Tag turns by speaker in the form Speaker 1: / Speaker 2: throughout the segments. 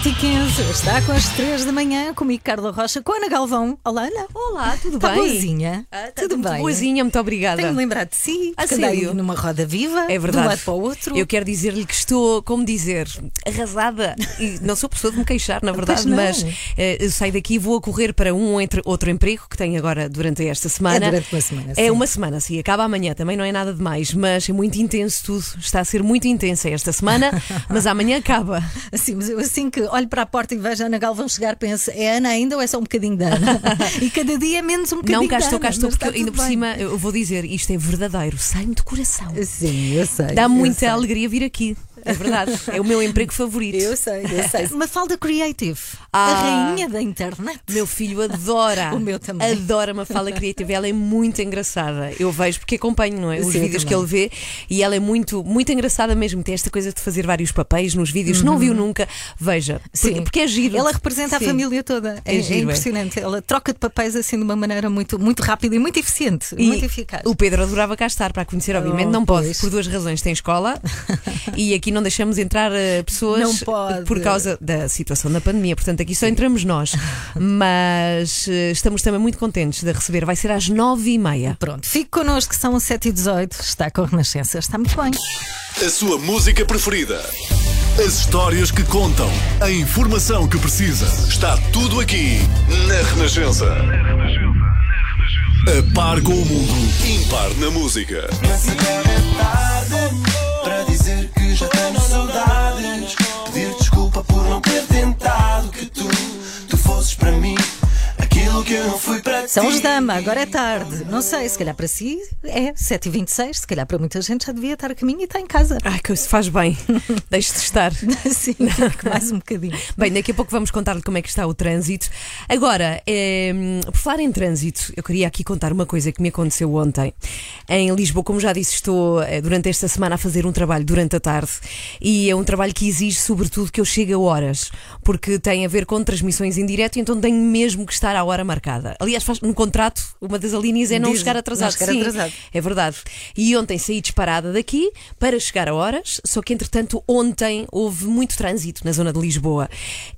Speaker 1: 7h15, está com as 3 da manhã, comigo Carla Rocha, com a Ana Galvão. Olá, Ana.
Speaker 2: Olá, tudo
Speaker 1: Está
Speaker 2: bem?
Speaker 1: boazinha?
Speaker 2: Ah, tá
Speaker 1: Tudo
Speaker 2: muito
Speaker 1: bem?
Speaker 2: boazinha, muito obrigada.
Speaker 1: Tenho-me lembrado de si,
Speaker 2: A
Speaker 1: porque andei
Speaker 2: sério?
Speaker 1: numa roda viva,
Speaker 2: É
Speaker 1: de um
Speaker 2: verdade.
Speaker 1: lado para o outro.
Speaker 2: Eu quero dizer-lhe que estou, como dizer, arrasada. E não sou pessoa de me queixar, na verdade,
Speaker 1: Pois não.
Speaker 2: mas eh, saio daqui e vou a correr para um entre- outro emprego que tenho agora durante esta semana.
Speaker 1: É durante uma semana,
Speaker 2: É
Speaker 1: sim.
Speaker 2: uma semana, sim. Acaba amanhã, também não é nada demais, mas é muito intenso tudo. Está a ser muito intensa esta semana, mas amanhã acaba.
Speaker 1: Assim, mas eu assim que olho para a porta e vejo a Ana Galvão chegar, penso, é Ana ainda ou é só um bocadinho da Ana? e cada dia menos um bocadinho
Speaker 2: Não, cá estou, cá estou, porque ainda por
Speaker 1: bem.
Speaker 2: cima eu vou dizer, isto é verdadeiro, sai-me do coração.
Speaker 1: Sim, eu sei.
Speaker 2: Dá muita
Speaker 1: sei.
Speaker 2: alegria vir aqui. É verdade. É o meu emprego favorito.
Speaker 1: Eu sei, eu sei. Mafalda Creative,
Speaker 2: Ah.
Speaker 1: a rainha da internet.
Speaker 2: Meu filho adora.
Speaker 1: O meu também.
Speaker 2: Adora uma fala criativa. Ela é muito engraçada. Eu vejo porque acompanho, não é? Os
Speaker 1: Sim,
Speaker 2: vídeos que ele vê e ela é muito, muito engraçada mesmo. Tem esta coisa de fazer vários papéis nos vídeos. Se não viu nunca, veja. Porque,
Speaker 1: Uhum. Sim.
Speaker 2: porque é giro.
Speaker 1: Ela representa
Speaker 2: Sim.
Speaker 1: a família toda. É,
Speaker 2: É
Speaker 1: é
Speaker 2: giro, é.
Speaker 1: impressionante. Ela troca de papéis assim de uma maneira muito, muito rápida e muito eficiente,
Speaker 2: E
Speaker 1: muito eficaz.
Speaker 2: O Pedro adorava cá estar para a conhecer, obviamente.
Speaker 1: Oh,
Speaker 2: não pode,
Speaker 1: pois.
Speaker 2: por duas razões. Tem escola e aqui não deixamos entrar eh, pessoas
Speaker 1: Não pode.
Speaker 2: por causa da situação da pandemia. Portanto, aqui só entramos nós. Mas eh, estamos também muito contentes de receber. Vai ser às nove e meia.
Speaker 1: Pronto, fique connosco, que são 7 e 18 está com a Renascença, está muito bem.
Speaker 3: A sua música preferida. As histórias que contam. A informação que precisa. Está tudo aqui na Renascença. A par com o mundo, impar na música.
Speaker 4: Não ter tentado que tu, tu fosses para mim
Speaker 1: São os Dama, agora é tarde. Não sei, se calhar para si é 7 e 26 se calhar para muita gente já devia estar a caminho e está em casa.
Speaker 2: Ai, que isso faz bem. Deixe de estar.
Speaker 1: Sim, mais um bocadinho.
Speaker 2: Bem, daqui a pouco vamos contar-lhe como é que está o trânsito. Agora, eh, por falar em trânsito, eu queria aqui contar uma coisa que me aconteceu ontem. Em Lisboa, como já disse, estou eh, durante esta semana a fazer um trabalho durante a tarde e é um trabalho que exige, sobretudo, que eu chegue a horas, porque tem a ver com transmissões em direto, então tenho mesmo que estar à hora marcada. Aliás, faz, no contrato, uma das alíneas é não
Speaker 1: Diz,
Speaker 2: chegar atrasado.
Speaker 1: não chegar
Speaker 2: Sim,
Speaker 1: atrasado.
Speaker 2: é verdade. E ontem saí disparada daqui para chegar a horas, só que entretanto ontem houve muito trânsito na zona de Lisboa.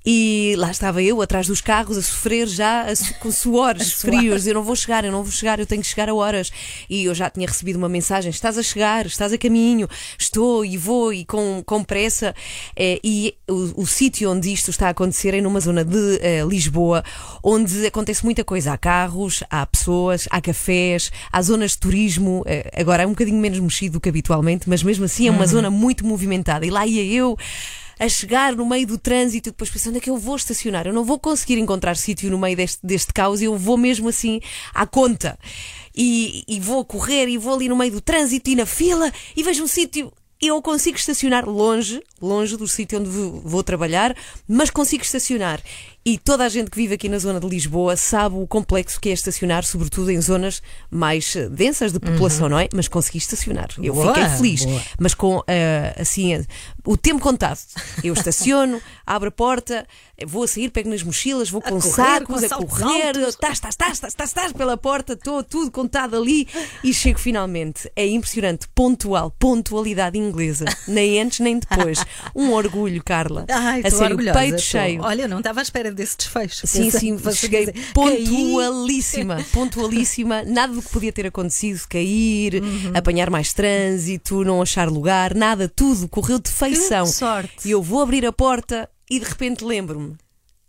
Speaker 2: E lá estava eu, atrás dos carros, a sofrer já a su- com suores frios. Eu não vou chegar, eu não vou chegar, eu tenho que chegar a horas. E eu já tinha recebido uma mensagem: estás a chegar, estás a caminho, estou e vou e com, com pressa. Eh, e o, o sítio onde isto está a acontecer é numa zona de eh, Lisboa, onde acontece muita coisa. Há carros, há pessoas, há cafés, há zonas de turismo. eh, agora é um bocadinho menos mexido do que habitualmente, mas mesmo assim é uma zona muito movimentada. E lá ia eu a chegar no meio do trânsito e depois pensando onde é que eu vou estacionar. Eu não vou conseguir encontrar sítio no meio deste, deste caos e eu vou mesmo assim à conta. E, e vou correr e vou ali no meio do trânsito e na fila e vejo um sítio. Eu consigo estacionar longe, longe do sítio onde vou trabalhar, mas consigo estacionar. E toda a gente que vive aqui na zona de Lisboa sabe o complexo que é estacionar, sobretudo em zonas mais eh, densas de população, não é? Mas consegui estacionar. Eu
Speaker 1: Boa,
Speaker 2: fiquei feliz
Speaker 1: boa.
Speaker 2: mas com ah, assim o tempo contado. Eu estaciono, abro a porta, vou a sair, pego nas mochilas, vou com
Speaker 1: correr,
Speaker 2: sacos,
Speaker 1: com
Speaker 2: a correr, estás, estás, estás, estás, estás, estás pela porta, estou tudo contado ali e chego finalmente. É impressionante, pontual, pontualidade inglesa, nem antes nem depois. Um orgulho, Carla.
Speaker 1: Ai,
Speaker 2: a
Speaker 1: orgulhosa,
Speaker 2: peito cheio.
Speaker 1: Olha, eu não estava à espera desse desfecho.
Speaker 2: Sim, sim, cheguei pontualíssima, pontualíssima, nada do que podia ter acontecido, cair,
Speaker 1: Uhum.
Speaker 2: apanhar mais trânsito, não achar lugar, nada, tudo correu de feição.
Speaker 1: Que sorte.
Speaker 2: E eu vou abrir a porta e de repente lembro-me,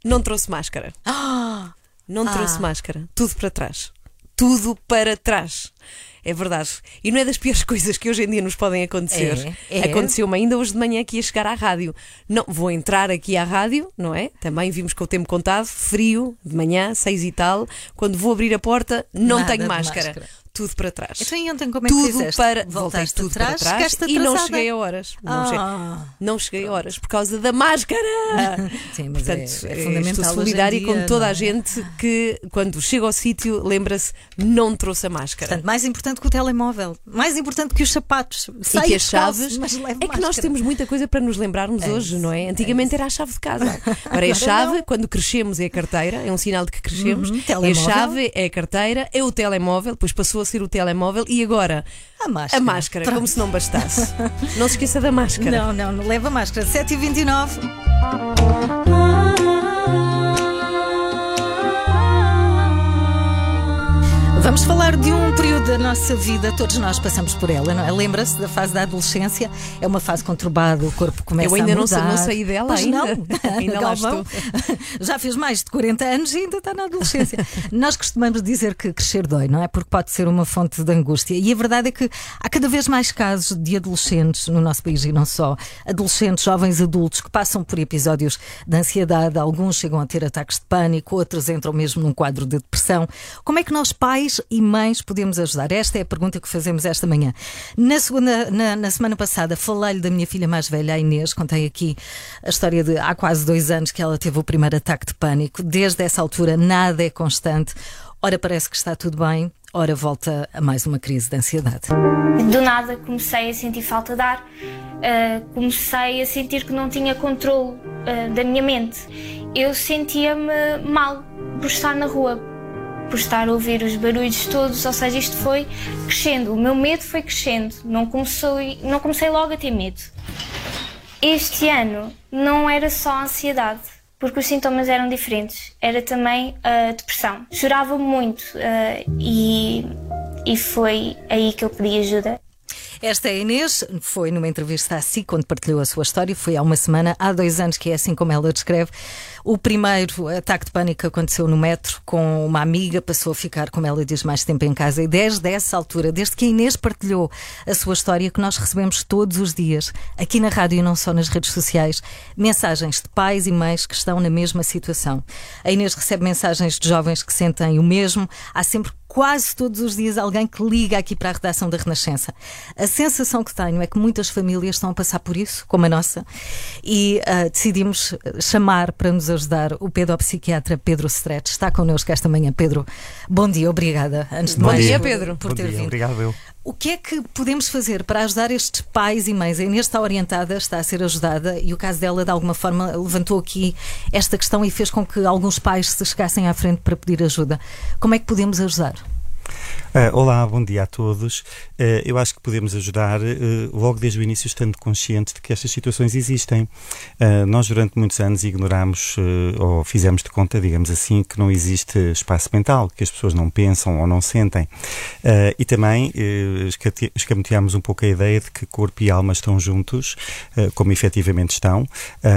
Speaker 2: não trouxe máscara.
Speaker 1: Ah,
Speaker 2: Não trouxe máscara, tudo para trás. Tudo para trás. É verdade. E não é das piores coisas que hoje em dia nos podem acontecer.
Speaker 1: É, é.
Speaker 2: Aconteceu-me ainda hoje de manhã que ia chegar à rádio. Não, vou entrar aqui à rádio, não é? Também vimos com o tempo contado, frio, de manhã, seis e tal. Quando vou abrir a porta, não
Speaker 1: Nada
Speaker 2: tenho máscara.
Speaker 1: máscara.
Speaker 2: Tudo para trás.
Speaker 1: Então e ontem como é que
Speaker 2: tudo
Speaker 1: fizeste?
Speaker 2: para voltei tudo para trás e não cheguei a horas. Não,
Speaker 1: Ah.
Speaker 2: cheguei, não cheguei a horas por causa da máscara.
Speaker 1: Sim, mas
Speaker 2: Portanto,
Speaker 1: é, é fundamental
Speaker 2: estou solidária
Speaker 1: dia,
Speaker 2: com toda
Speaker 1: não
Speaker 2: a
Speaker 1: é?
Speaker 2: gente que quando chega ao sítio lembra-se não trouxe a máscara.
Speaker 1: Portanto, mais importante que o telemóvel, mais importante que os sapatos.
Speaker 2: e
Speaker 1: Saia
Speaker 2: que as chaves.
Speaker 1: mas
Speaker 2: É que nós temos muita coisa para nos lembrarmos hoje, não é? Antigamente era a chave de casa. Agora é a chave, quando crescemos é a carteira, é um sinal de que crescemos.
Speaker 1: Uhum,
Speaker 2: é a chave, é a carteira, é o telemóvel, depois passou a ser o telemóvel e agora
Speaker 1: A máscara.
Speaker 2: a máscara, como se não bastasse. Não se esqueça da máscara.
Speaker 1: Não, não, não leva máscara. 7h29. Vamos falar de um período da nossa vida, todos nós passamos por ela, não é? Lembra-se da fase da adolescência? É uma fase conturbada, o corpo começa
Speaker 2: Eu ainda
Speaker 1: a
Speaker 2: não
Speaker 1: mudar.
Speaker 2: não saí dela
Speaker 1: pois
Speaker 2: ainda.
Speaker 1: Não.
Speaker 2: Ainda
Speaker 1: Galvão já fez mais de 40 anos e ainda está na adolescência. nós costumamos dizer que crescer dói, não é? Porque pode ser uma fonte de angústia. E a verdade é que há cada vez mais casos de adolescentes no nosso país e não só. Adolescentes, jovens adultos que passam por episódios de ansiedade, alguns chegam a ter ataques de pânico, outros entram mesmo num quadro de depressão. Como é que nós, pais e mães, podemos ajudar? Esta é a pergunta que fazemos esta manhã. Na, segunda, na, na semana passada, falei-lhe da minha filha mais velha, a Inês. Contei aqui a história de há quase dois anos que ela teve o primeiro ataque de pânico. Desde essa altura, nada é constante. Ora, parece que está tudo bem, ora, volta a mais uma crise de ansiedade.
Speaker 5: Do nada comecei a sentir falta de ar, ah, comecei a sentir que não tinha controle ah, da minha mente. Eu sentia-me mal por estar na rua, por estar a ouvir os barulhos todos, ou seja, isto foi crescendo, o meu medo foi crescendo, não, começou, não comecei logo a ter medo. Este ano não era só ansiedade, porque os sintomas eram diferentes. Era também a depressão. Chorava muito ah, e, e foi aí que eu pedi ajuda.
Speaker 1: Esta é a Inês, foi numa entrevista à SIC quando partilhou a sua história, foi há uma semana, há dois anos, que é assim como ela descreve. O primeiro ataque de pânico aconteceu no metro com uma amiga, passou a ficar, como ela diz, mais tempo em casa. E desde essa altura, desde que a Inês partilhou a sua história, que nós recebemos todos os dias, aqui na rádio e não só nas redes sociais, mensagens de pais e mães que estão na mesma situação. A Inês recebe mensagens de jovens que sentem o mesmo. Há sempre quase todos os dias alguém que liga aqui para a redação da Renascença. A sensação que tenho é que muitas famílias estão a passar por isso, como a nossa, e ah, decidimos chamar para nos ajudar o pedopsiquiatra Pedro Stretch. Está connosco esta manhã. Pedro, bom dia, obrigada. Antes de
Speaker 2: Bom
Speaker 1: mais,
Speaker 2: dia,
Speaker 1: por-
Speaker 2: Pedro.
Speaker 1: por
Speaker 6: Bom
Speaker 1: ter
Speaker 6: dia,
Speaker 1: vindo.
Speaker 6: obrigado eu.
Speaker 1: O que é que podemos fazer para ajudar estes pais e mães? A Inês está orientada, está a ser ajudada e o caso dela, de alguma forma, levantou aqui esta questão e fez com que alguns pais se chegassem à frente para pedir ajuda. Como é que podemos ajudar?
Speaker 6: Ah, olá, bom dia a todos. Ah, eu acho que podemos ajudar ah, logo desde o início, estando conscientes de que estas situações existem. Nós, durante muitos anos, ignorámos ou fizemos de conta, digamos assim, que não existe espaço mental, que as pessoas não pensam ou não sentem. E também escate- escamoteámos um pouco a ideia de que corpo e alma estão juntos, como efetivamente estão,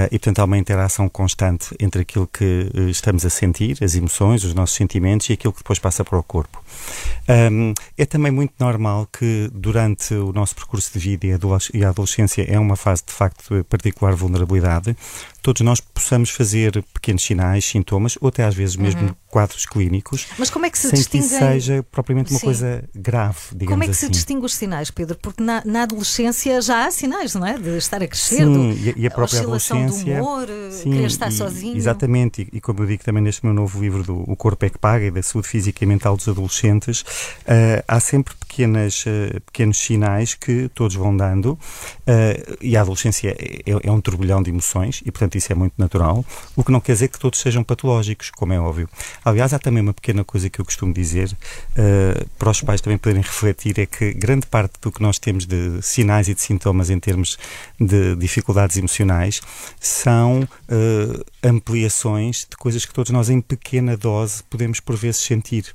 Speaker 6: e portanto há uma interação constante entre aquilo que estamos a sentir, as emoções, os nossos sentimentos e aquilo que depois passa para o corpo. Um, é também muito normal que durante o nosso percurso de vida e a adoles- a adolescência é uma fase de facto de particular vulnerabilidade, todos nós possamos fazer pequenos sinais, sintomas ou até às vezes mesmo quadros clínicos,
Speaker 1: Mas como é que se
Speaker 6: sem que isso
Speaker 1: distinguem?
Speaker 6: seja propriamente uma
Speaker 1: Sim.
Speaker 6: coisa grave, digamos
Speaker 1: Como é que
Speaker 6: assim.
Speaker 1: se distingue os sinais, Pedro? Porque na, na adolescência já há sinais, não é? De estar a crescer,
Speaker 6: Sim,
Speaker 1: do-
Speaker 6: e, a própria
Speaker 1: oscilação
Speaker 6: adolescência.
Speaker 1: do humor, eh,
Speaker 6: Sim,
Speaker 1: querer estar
Speaker 6: e-
Speaker 1: sozinho.
Speaker 6: Exatamente, e, e como eu digo também neste meu novo livro do O Corpo é que Paga e da saúde física e mental dos adolescentes, eh, há sempre pequenas, eh, pequenos sinais que todos vão dando eh, e a adolescência é, é um turbilhão de emoções e, portanto, isso é muito natural, o que não quer dizer que todos sejam patológicos, como é óbvio. Aliás, há também uma pequena coisa que eu costumo dizer eh, para os pais também poderem refletir, é que grande parte do que nós temos de sinais e de sintomas em termos de dificuldades emocionais são eh, ampliações de coisas que todos nós em pequena dose podemos por vezes sentir,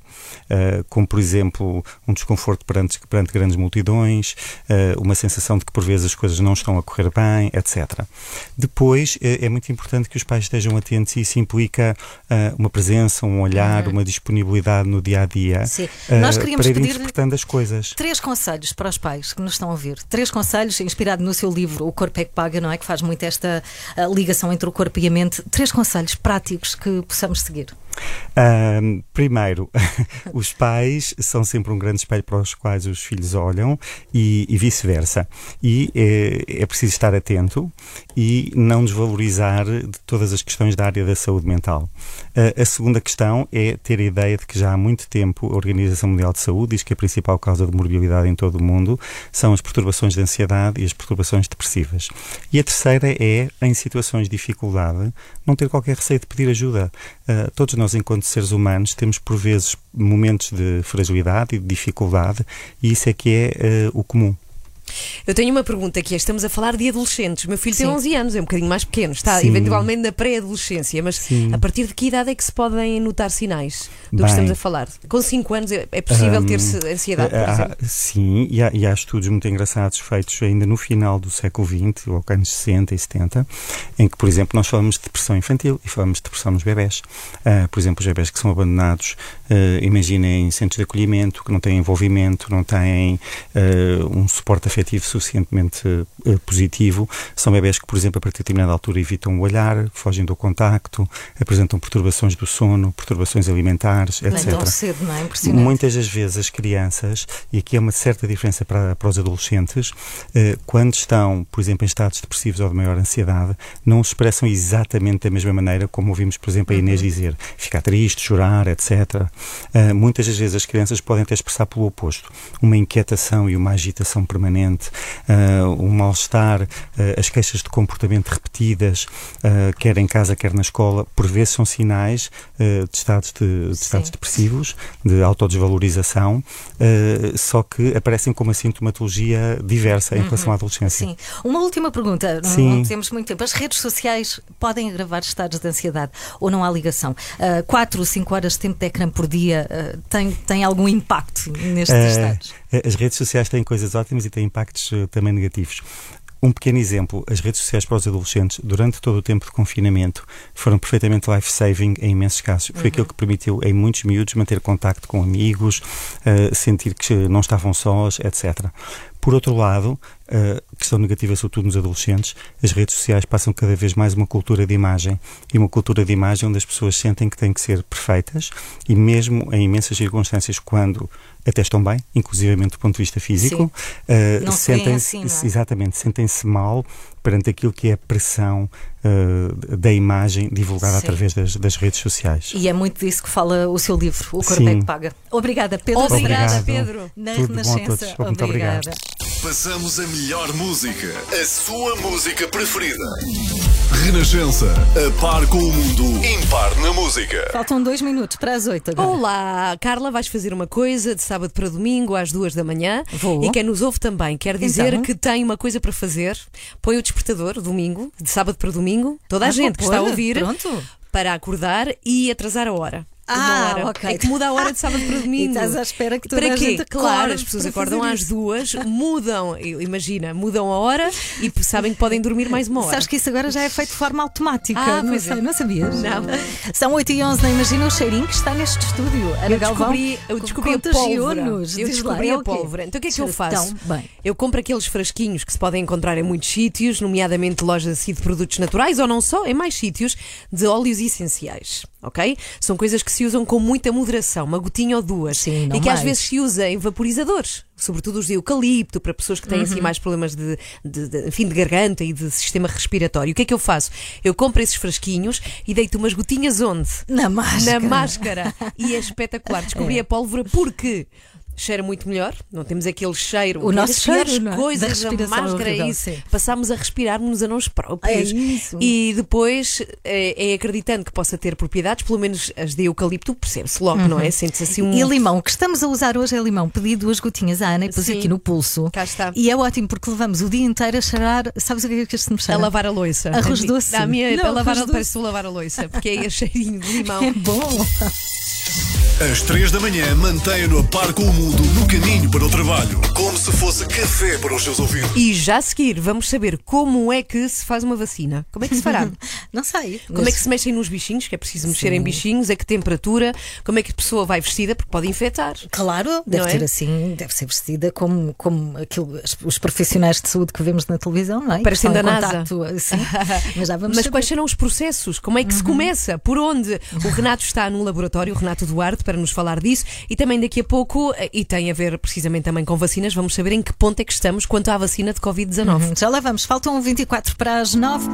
Speaker 6: Eh, como por exemplo um desconforto perante, perante grandes multidões, eh, uma sensação de que por vezes as coisas não estão a correr bem, etc. Depois, eh, é muito importante que os pais estejam atentos e isso implica eh, uma presença, um olhar, uma disponibilidade no dia a dia
Speaker 1: Sim. Nós queríamos
Speaker 6: para ir interpretando as coisas.
Speaker 1: Três conselhos para os pais que nos estão a ouvir. Três conselhos inspirado no seu livro O Corpo é que Paga, não é? Que faz muito esta ligação entre o corpo e a mente. Três conselhos práticos que possamos seguir.
Speaker 6: Ahm, primeiro, os pais são sempre um grande espelho para os quais os filhos olham e, e vice-versa. E é, é preciso estar atento e não desvalorizar de todas as questões da área da saúde mental. Ah, a segunda questão é ter a ideia de que já há muito tempo a Organização Mundial de Saúde diz que a principal causa de morbilidade em todo o mundo são as perturbações de ansiedade e as perturbações depressivas. E a terceira é, em situações de dificuldade, não ter qualquer receio de pedir ajuda. Ah, todos nós, enquanto seres humanos, temos por vezes momentos de fragilidade e de dificuldade, e isso é que é ah, o comum.
Speaker 2: Eu tenho uma pergunta aqui. Estamos a falar de adolescentes. O meu filho tem
Speaker 1: Sim.
Speaker 2: 11 anos, é um bocadinho mais pequeno. Está
Speaker 6: Sim.
Speaker 2: eventualmente na pré-adolescência. Mas
Speaker 6: Sim.
Speaker 2: a partir de que idade é que se podem notar sinais do
Speaker 6: Bem.
Speaker 2: que estamos a falar? Com 5 anos é é possível
Speaker 6: Hum,
Speaker 2: ter ansiedade, por
Speaker 6: Ah,
Speaker 2: exemplo?
Speaker 6: sim, e há, e há estudos muito engraçados feitos ainda no final do século XX, ou anos 60 e 70, em que, por exemplo, nós falamos de depressão infantil e falamos de depressão nos bebés. Ah, por exemplo, os bebés que são abandonados, ah, imaginem em centros de acolhimento, que não têm envolvimento, não têm ah, um suporte afetivo suficientemente ah, positivo. São bebés que, por exemplo, a partir de determinada altura evitam o olhar, fogem do contacto, apresentam perturbações do sono, perturbações alimentares, etc.
Speaker 1: tão cedo, não é? Impressionante.
Speaker 6: Muitas das vezes as crianças, e aqui há uma certa diferença para, para os adolescentes, quando estão, por exemplo, em estados depressivos ou de maior ansiedade, não se expressam exatamente da mesma maneira como ouvimos, por exemplo, a Inês dizer ficar triste, chorar, etc. Eh, muitas das vezes as crianças podem até expressar pelo oposto, uma inquietação e uma agitação permanente, eh, um mal-estar, eh, as queixas de comportamento repetidas, quer em casa, quer na escola, por vezes são sinais de estados, de, de estados depressivos, de autodesvalorização, só que aparecem com uma sintomatologia diversa em relação à adolescência.
Speaker 1: Sim. Uma última pergunta, não, não temos muito tempo. As redes sociais podem agravar estados de ansiedade ou não há ligação? Uh, quatro ou cinco horas de tempo de ecrã por dia uh, tem, tem algum impacto nestes
Speaker 6: Eh,
Speaker 1: estados?
Speaker 6: as redes sociais têm coisas ótimas e têm impactos eh, também negativos. Um pequeno exemplo, as redes sociais para os adolescentes, durante todo o tempo de confinamento, foram perfeitamente life-saving em imensos casos. Foi aquilo que permitiu em muitos miúdos manter contacto com amigos, eh, sentir que não estavam sós, etc. Por outro lado, a questão negativa, sobretudo nos adolescentes, as redes sociais passam cada vez mais uma cultura de imagem. E uma cultura de imagem onde as pessoas sentem que têm que ser perfeitas. E mesmo em imensas circunstâncias quando até estão bem, inclusivamente do ponto de vista físico, eh,
Speaker 1: veem
Speaker 6: sentem-se
Speaker 1: assim, é?
Speaker 6: exatamente, sentem-se mal perante aquilo que é a pressão eh, da imagem divulgada
Speaker 1: Sim.
Speaker 6: através das, das redes sociais.
Speaker 1: E é muito disso que fala o seu livro, O Corpo é que Paga. Obrigada, Pedro.
Speaker 2: Obrigada.
Speaker 6: Obrigado.
Speaker 2: Pedro.
Speaker 1: Na
Speaker 6: Tudo bom a
Speaker 1: Renascença.
Speaker 6: todos. Muito.
Speaker 1: Obrigada.
Speaker 3: Passamos a melhor música, a sua música preferida. Renascença, a par com o mundo, impar na música.
Speaker 1: Faltam dois minutos para as oito agora.
Speaker 2: Olá, Carla, vais fazer uma coisa de sábado para domingo às duas da manhã.
Speaker 1: Vou.
Speaker 2: E quem nos ouve também quer dizer
Speaker 1: Então.
Speaker 2: que tem uma coisa para fazer. Põe o despertador domingo, de sábado para domingo. Toda a
Speaker 1: Ah,
Speaker 2: gente que está a ouvir
Speaker 1: Pronto.
Speaker 2: para acordar e atrasar a hora.
Speaker 1: Ah, ok.
Speaker 2: É que muda a hora de sábado para domingo.
Speaker 1: E estás à espera que toda
Speaker 2: para
Speaker 1: a
Speaker 2: quê?
Speaker 1: gente
Speaker 2: Claro, as pessoas acordam às
Speaker 1: isso.
Speaker 2: duas, mudam, imagina, mudam a hora e sabem que podem dormir mais uma hora.
Speaker 1: Sabes que isso agora já é feito de forma automática.
Speaker 2: Ah,
Speaker 1: não
Speaker 2: pois
Speaker 1: sei,
Speaker 2: é.
Speaker 1: não sabias?
Speaker 2: Não.
Speaker 1: São 8 e 11 não imagina o cheirinho que está neste estúdio. Ana
Speaker 2: Eu
Speaker 1: Galvão
Speaker 2: descobri, eu descobri a pólvora. Eu
Speaker 1: Diz lá,
Speaker 2: descobri
Speaker 1: é
Speaker 2: a pólvora. Então o que é que eu faço?
Speaker 1: tão bem.
Speaker 2: Eu compro aqueles frasquinhos que se podem encontrar em muitos sítios, nomeadamente lojas assim de produtos naturais ou não só, em mais sítios, de óleos essenciais. Ok? São coisas que se usam com muita moderação, uma gotinha ou duas.
Speaker 1: Sim, não
Speaker 2: e que às
Speaker 1: mais.
Speaker 2: vezes se usa em vaporizadores, sobretudo os de eucalipto, para pessoas que têm
Speaker 1: Uhum.
Speaker 2: assim mais problemas de, de- de- enfim, de garganta e de sistema respiratório. O que é que eu faço? Eu compro esses frasquinhos e deito umas gotinhas onde?
Speaker 1: Na máscara.
Speaker 2: Na máscara. E é espetacular. Descobri a pólvora porque cheira muito melhor. Não temos aquele cheiro.
Speaker 1: O
Speaker 2: é
Speaker 1: nosso cheiro, não é?
Speaker 2: Coisas
Speaker 1: respiração
Speaker 2: máscara é
Speaker 1: horrível,
Speaker 2: isso.
Speaker 1: sim.
Speaker 2: Passámos a respirar-nos a nós próprios.
Speaker 1: É isso.
Speaker 2: E depois é, é acreditando que possa ter propriedades, pelo menos as de eucalipto, percebe-se logo, não é? Sente-se assim um.
Speaker 1: Uhum. E limão, o que estamos a usar hoje é limão. Pedi duas gotinhas à Ana e pus
Speaker 2: Sim.
Speaker 1: aqui no pulso.
Speaker 2: Cá está.
Speaker 1: E é ótimo porque levamos o dia inteiro a cheirar. Sabes o que é que este me
Speaker 2: A
Speaker 1: cheira?
Speaker 2: lavar a louça.
Speaker 1: Arroz
Speaker 2: A
Speaker 1: doce.
Speaker 2: A minha,
Speaker 1: Não,
Speaker 2: a lavar,
Speaker 1: doce.
Speaker 2: parece lavar a louça, porque é cheirinho de limão.
Speaker 1: É bom.
Speaker 3: Às três da manhã, mantenha-no a par com o mundo no caminho para o trabalho. Como se fosse café para os seus ouvidos.
Speaker 2: E já a seguir vamos saber como é que se faz uma vacina. Como é que se fará?
Speaker 1: Não sei.
Speaker 2: Como é que se mexem nos bichinhos, que é preciso mexer em bichinhos, a que temperatura, como é que a pessoa vai vestida, porque pode infectar.
Speaker 1: Claro, deve
Speaker 2: Não é?
Speaker 1: assim, deve ser vestida como, como aquilo, os- profissionais de saúde que vemos na televisão, não é?
Speaker 2: Parecendo
Speaker 1: Que estão
Speaker 2: a
Speaker 1: em
Speaker 2: NASA.
Speaker 1: contacto, assim. Mas já vamos
Speaker 2: Mas quais serão os processos? Como é que se começa? Por onde? O Renato está num laboratório, o Renato Duarte, para nos falar disso e também daqui a pouco, eh, e tem a ver precisamente também com vacinas, vamos saber em que ponto é que estamos quanto à vacina de Covid-19.
Speaker 1: Uhum, Já lá vamos, faltam 24 para as 9.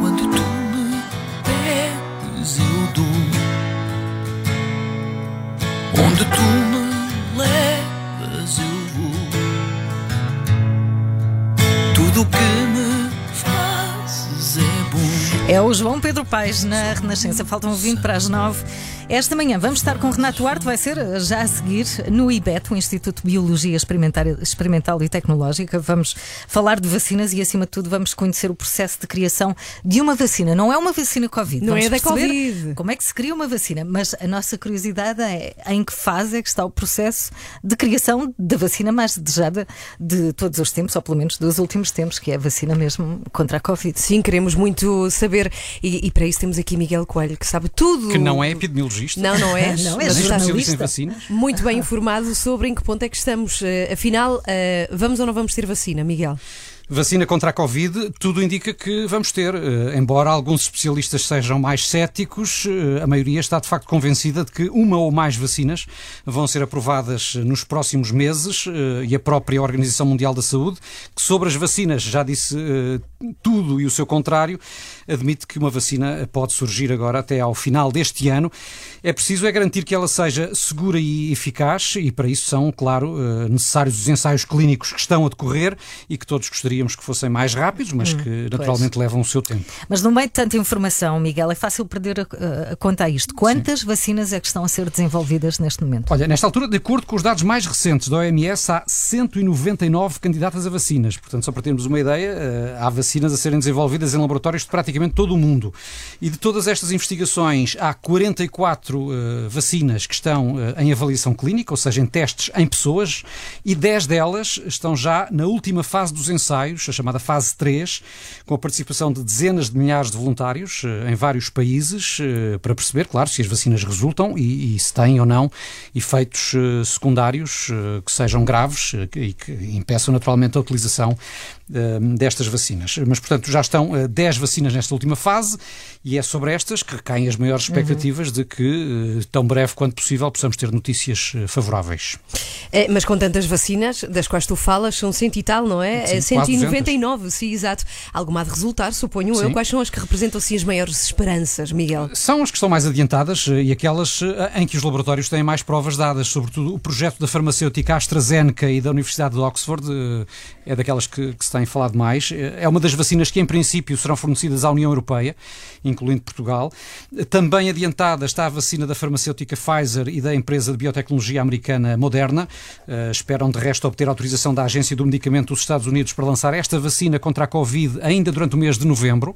Speaker 4: Quando tu me pedes, eu dou. Onde tu me levas, eu vou. Tudo que me fazes é bom.
Speaker 1: É o João Pedro Paes na Renascença. Faltam 20 para as 9. Esta manhã vamos estar com o Renato Duarte, vai ser eh, já a seguir no IBET, o Instituto de Biologia Experimental e Tecnológica. Vamos falar de vacinas e, acima de tudo, vamos conhecer o processo de criação de uma vacina. Não é uma vacina Covid.
Speaker 2: Não
Speaker 1: Vamos
Speaker 2: é da Covid.
Speaker 1: Como é que se cria uma vacina? Mas a nossa curiosidade é em que fase é que está o processo de criação da vacina mais desejada de todos os tempos, ou pelo menos dos últimos tempos, que é a vacina mesmo contra a Covid.
Speaker 2: Sim, queremos muito saber e, e para isso temos aqui Miguel Coelho, que sabe tudo.
Speaker 7: Que não é epidemiologista.
Speaker 2: Não, não é.
Speaker 1: Não, é
Speaker 2: Mas
Speaker 1: jornalista.
Speaker 7: em vacinas.
Speaker 2: muito bem informado sobre em que ponto é que estamos. Eh, afinal, eh, vamos ou não vamos ter vacina, Miguel?
Speaker 7: Vacina contra a Covid, tudo indica que vamos ter. eh, embora alguns especialistas sejam mais céticos, eh, a maioria está de facto convencida de que uma ou mais vacinas vão ser aprovadas nos próximos meses eh, e a própria Organização Mundial da Saúde, que sobre as vacinas já disse tudo e o seu contrário, admite que uma vacina pode surgir agora até ao final deste ano. É preciso é garantir que ela seja segura e eficaz e para isso são, claro, necessários os ensaios clínicos que estão a decorrer e que todos gostaríamos que fossem mais rápidos, mas que naturalmente levam o seu tempo.
Speaker 1: Mas no meio de tanta informação, Miguel, é fácil perder a, a- conta a isto. Quantas vacinas é que estão a ser desenvolvidas neste momento?
Speaker 7: Olha, nesta altura, de acordo com os dados mais recentes da OMS, há 199 candidatas a vacinas. Portanto, só para termos uma ideia, eh, há vacinas a serem desenvolvidas em laboratórios de praticamente todo o mundo. E de todas estas investigações, há 44 eh, vacinas que estão eh, em avaliação clínica, ou seja, em testes em pessoas, e 10 delas estão já na última fase dos ensaios, a chamada fase 3, com a participação de dezenas de milhares de voluntários eh, em vários países, eh, para perceber, claro, se as vacinas resultam e, e se têm ou não efeitos eh, secundários que sejam graves e que impeçam naturalmente a utilização destas vacinas. Mas, portanto, já estão eh, 10 vacinas nesta última fase e é sobre estas que recaem as maiores expectativas de que, eh, tão breve quanto possível, possamos ter notícias eh, favoráveis.
Speaker 2: Eh, mas com tantas vacinas, das quais tu falas, são cento e tal, não é?
Speaker 7: Sim,
Speaker 2: Eh,
Speaker 7: quase
Speaker 2: 199, sim, exato. Alguma há de resultar, suponho eu.
Speaker 7: Sim.
Speaker 2: Quais são as que representam assim as maiores esperanças, Miguel?
Speaker 7: São as que estão mais adiantadas eh, e aquelas eh, em que os laboratórios têm mais provas dadas, sobretudo o projeto da farmacêutica AstraZeneca e da Universidade de Oxford, eh, é daquelas que, que se tem falado mais. Eh, É uma das vacinas que, em princípio, serão fornecidas à União Europeia, incluindo Portugal. Também adiantada está a vacina da farmacêutica Pfizer e da empresa de biotecnologia americana Moderna. Eh, Esperam, de resto, obter autorização da Agência do Medicamento dos Estados Unidos para lançar esta vacina contra a Covid ainda durante o mês de novembro.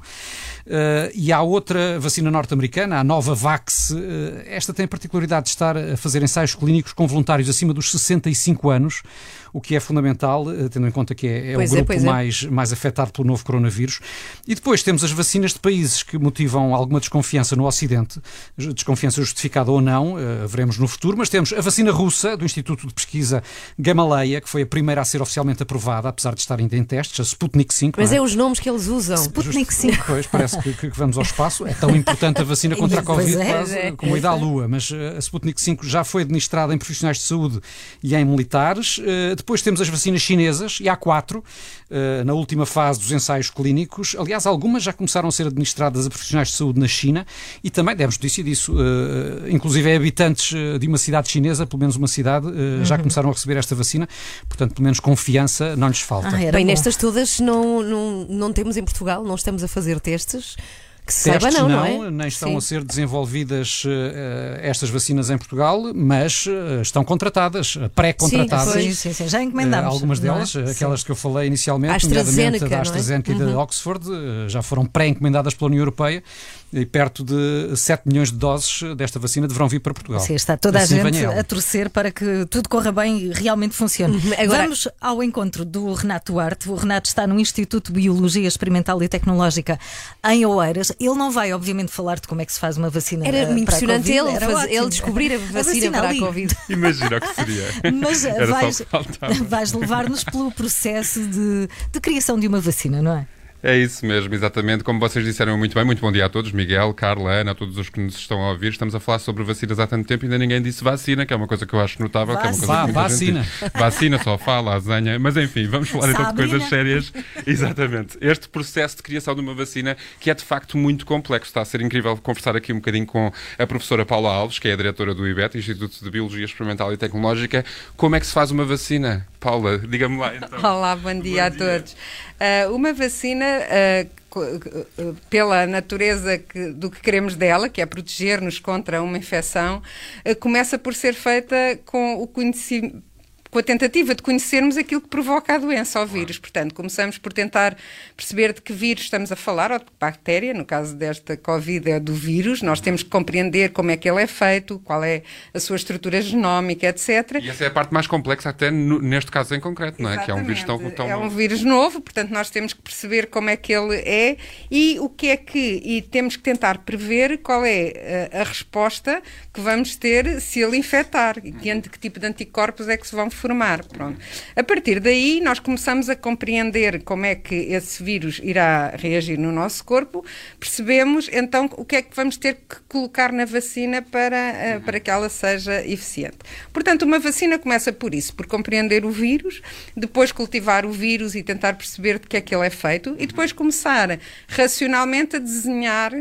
Speaker 7: Eh, e há outra vacina norte-americana, a Nova Vax. eh, esta tem a particularidade de estar a fazer ensaios clínicos com voluntários acima dos 65 anos, o que é fundamental, eh, tendo em conta que é, é o
Speaker 2: é,
Speaker 7: grupo
Speaker 2: é.
Speaker 7: mais, mais afetado pelo novo coronavírus. E depois temos as vacinas de países que motivam alguma desconfiança no Ocidente, desconfiança justificada ou não, eh, veremos no futuro, mas temos a vacina russa, do Instituto de Pesquisa Gamaleya, que foi a primeira a ser oficialmente aprovada, apesar de estar ainda em testes, a Sputnik 5.
Speaker 2: Mas
Speaker 7: não
Speaker 2: é os nomes que eles usam.
Speaker 1: Sputnik 5.
Speaker 7: Pois, parece que, que vamos ao espaço. É tão importante a vacina contra a
Speaker 1: Pois
Speaker 7: Covid
Speaker 1: é,
Speaker 7: quase
Speaker 2: é,
Speaker 7: como a ida à Lua. Mas eh, a Sputnik 5 já foi administrada em profissionais de saúde e em militares. Eh, Depois temos as vacinas chinesas, e há quatro, eh, na última fase dos ensaios clínicos. Aliás, algumas já começaram a ser administradas a profissionais de saúde na China e também demos notícia disso. eh, Inclusive, habitantes eh, de uma cidade chinesa, pelo menos uma cidade, eh, já começaram a receber esta vacina. Portanto, pelo menos confiança não lhes falta.
Speaker 1: Ah, era
Speaker 2: Bem,
Speaker 1: bom.
Speaker 2: nestas todas não, não, não temos em Portugal, não estamos a fazer testes. Que se saiba
Speaker 7: Testes
Speaker 2: não, não é?
Speaker 7: nem estão
Speaker 2: Sim.
Speaker 7: a ser desenvolvidas eh, estas vacinas em Portugal, mas eh, estão contratadas, pré-contratadas.
Speaker 2: Sim,
Speaker 1: Sim, sim, sim. Já encomendamos.
Speaker 7: algumas
Speaker 1: não é?
Speaker 7: delas,
Speaker 1: Sim.
Speaker 7: aquelas que eu falei inicialmente, nomeadamente a
Speaker 2: não é?
Speaker 7: da AstraZeneca e da Oxford, eh, já foram pré-encomendadas pela União Europeia e perto de 7 milhões de doses desta vacina deverão vir para Portugal.
Speaker 1: Sim, está toda
Speaker 7: Assim
Speaker 1: a gente a torcer para que tudo corra bem e realmente funcione.
Speaker 2: Uhum. Agora-
Speaker 1: Vamos ao encontro do Renato Duarte. O Renato está no Instituto de Biologia Experimental e Tecnológica em Oeiras. Ele não vai, obviamente, falar de como é que se faz uma vacina
Speaker 2: Era
Speaker 1: para a
Speaker 2: impressionante
Speaker 1: Covid.
Speaker 2: ele,
Speaker 1: Era
Speaker 2: faz-
Speaker 1: ótimo.
Speaker 2: ele descobrir a vacina, para a
Speaker 1: ali.
Speaker 2: Covid.
Speaker 8: Imagina o que seria.
Speaker 1: Mas vais, vais levar-nos pelo processo de, de criação de uma vacina, não é?
Speaker 8: É isso mesmo, exatamente. Como vocês disseram muito bem, muito bom dia a todos, Miguel, Carla, Ana, a todos os que nos estão a ouvir. Estamos a falar sobre vacinas há tanto tempo e ainda ninguém disse vacina, que é uma coisa que eu acho notável, que é uma coisa que muita
Speaker 7: vacina.
Speaker 8: Vacina, só fala, lasanha. Mas enfim, vamos falar então de coisas sérias. Exatamente. Este processo de criação de uma vacina que é de facto muito complexo. Está a ser incrível conversar aqui um bocadinho com a professora Paula Alves, que é a diretora do IBET, Instituto de Biologia Experimental e Tecnológica. Como é que se faz uma vacina? Paula, diga-me lá então.
Speaker 9: Olá, bom dia
Speaker 8: Bom
Speaker 9: a
Speaker 8: dia.
Speaker 9: todos. Ah, uma vacina, ah, pela natureza que- do que queremos dela, que é proteger-nos contra uma infecção, ah, começa por ser feita com o conhecimento. Com a tentativa de conhecermos aquilo que provoca a doença ao vírus. Portanto, começamos por tentar perceber de que vírus estamos a falar, ou de que bactéria, no caso desta Covid é do vírus. Nós temos que compreender como é que ele é feito, qual é a sua estrutura genómica, etc.
Speaker 8: E essa é a parte mais complexa, até no- neste caso em concreto, não é? Que é um vírus tão,
Speaker 9: Exatamente.
Speaker 8: tão
Speaker 9: É um
Speaker 8: novo.
Speaker 9: vírus novo, portanto nós temos que perceber como é que ele é e o que é que e temos que tentar prever qual é eh, a, resposta que vamos ter se ele infectar e que, ante- que tipo de anticorpos é que se vão formar. Pronto. A partir daí nós começamos a compreender como é que esse vírus irá reagir no nosso corpo, percebemos então o que é que vamos ter que colocar na vacina para, eh, para que ela seja eficiente. Portanto, uma vacina começa por isso, por compreender o vírus, depois cultivar o vírus e tentar perceber de que é que ele é feito e depois começar racionalmente a desenhar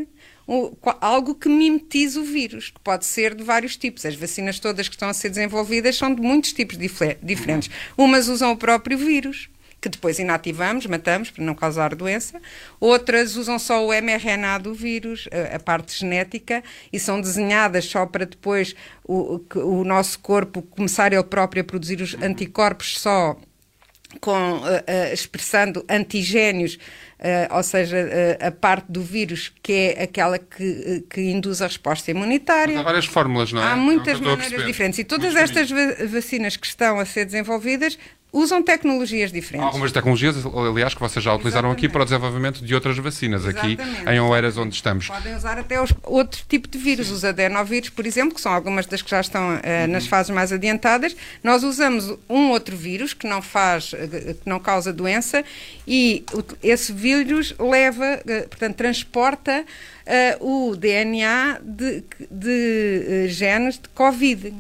Speaker 9: algo que mimetize o vírus, que pode ser de vários tipos. As vacinas todas que estão a ser desenvolvidas são de muitos tipos dife- diferentes. Umas usam o próprio vírus, que depois inativamos, matamos para não causar doença. Outras usam só o mRNA do vírus, a, a parte genética, e são desenhadas só para depois o, o nosso corpo começar ele próprio a produzir os anticorpos só com, eh, eh, expressando antigénios, eh, ou seja, eh, a parte do vírus que é aquela que, que induz a resposta imunitária.
Speaker 8: Mas há várias fórmulas, não é?
Speaker 9: Há
Speaker 8: É
Speaker 9: muitas
Speaker 8: a
Speaker 9: maneiras diferentes e todas
Speaker 8: Muitos
Speaker 9: estas va- vacinas que estão a ser desenvolvidas usam tecnologias
Speaker 8: Há
Speaker 9: diferentes.
Speaker 8: algumas tecnologias, aliás, que vocês já utilizaram aqui
Speaker 9: Exatamente.
Speaker 8: para o desenvolvimento de outras vacinas, aqui
Speaker 9: Exatamente.
Speaker 8: em Oeiras, onde estamos.
Speaker 9: Podem usar até os, outro tipo de vírus, os adenovírus, por exemplo, que são algumas das que já estão eh,
Speaker 8: Uhum.
Speaker 9: nas fases mais adiantadas. Nós usamos um outro vírus que não faz, eh, que não causa doença e esse vírus leva, eh, portanto, transporta eh, o DNA de, de, genes de Covid.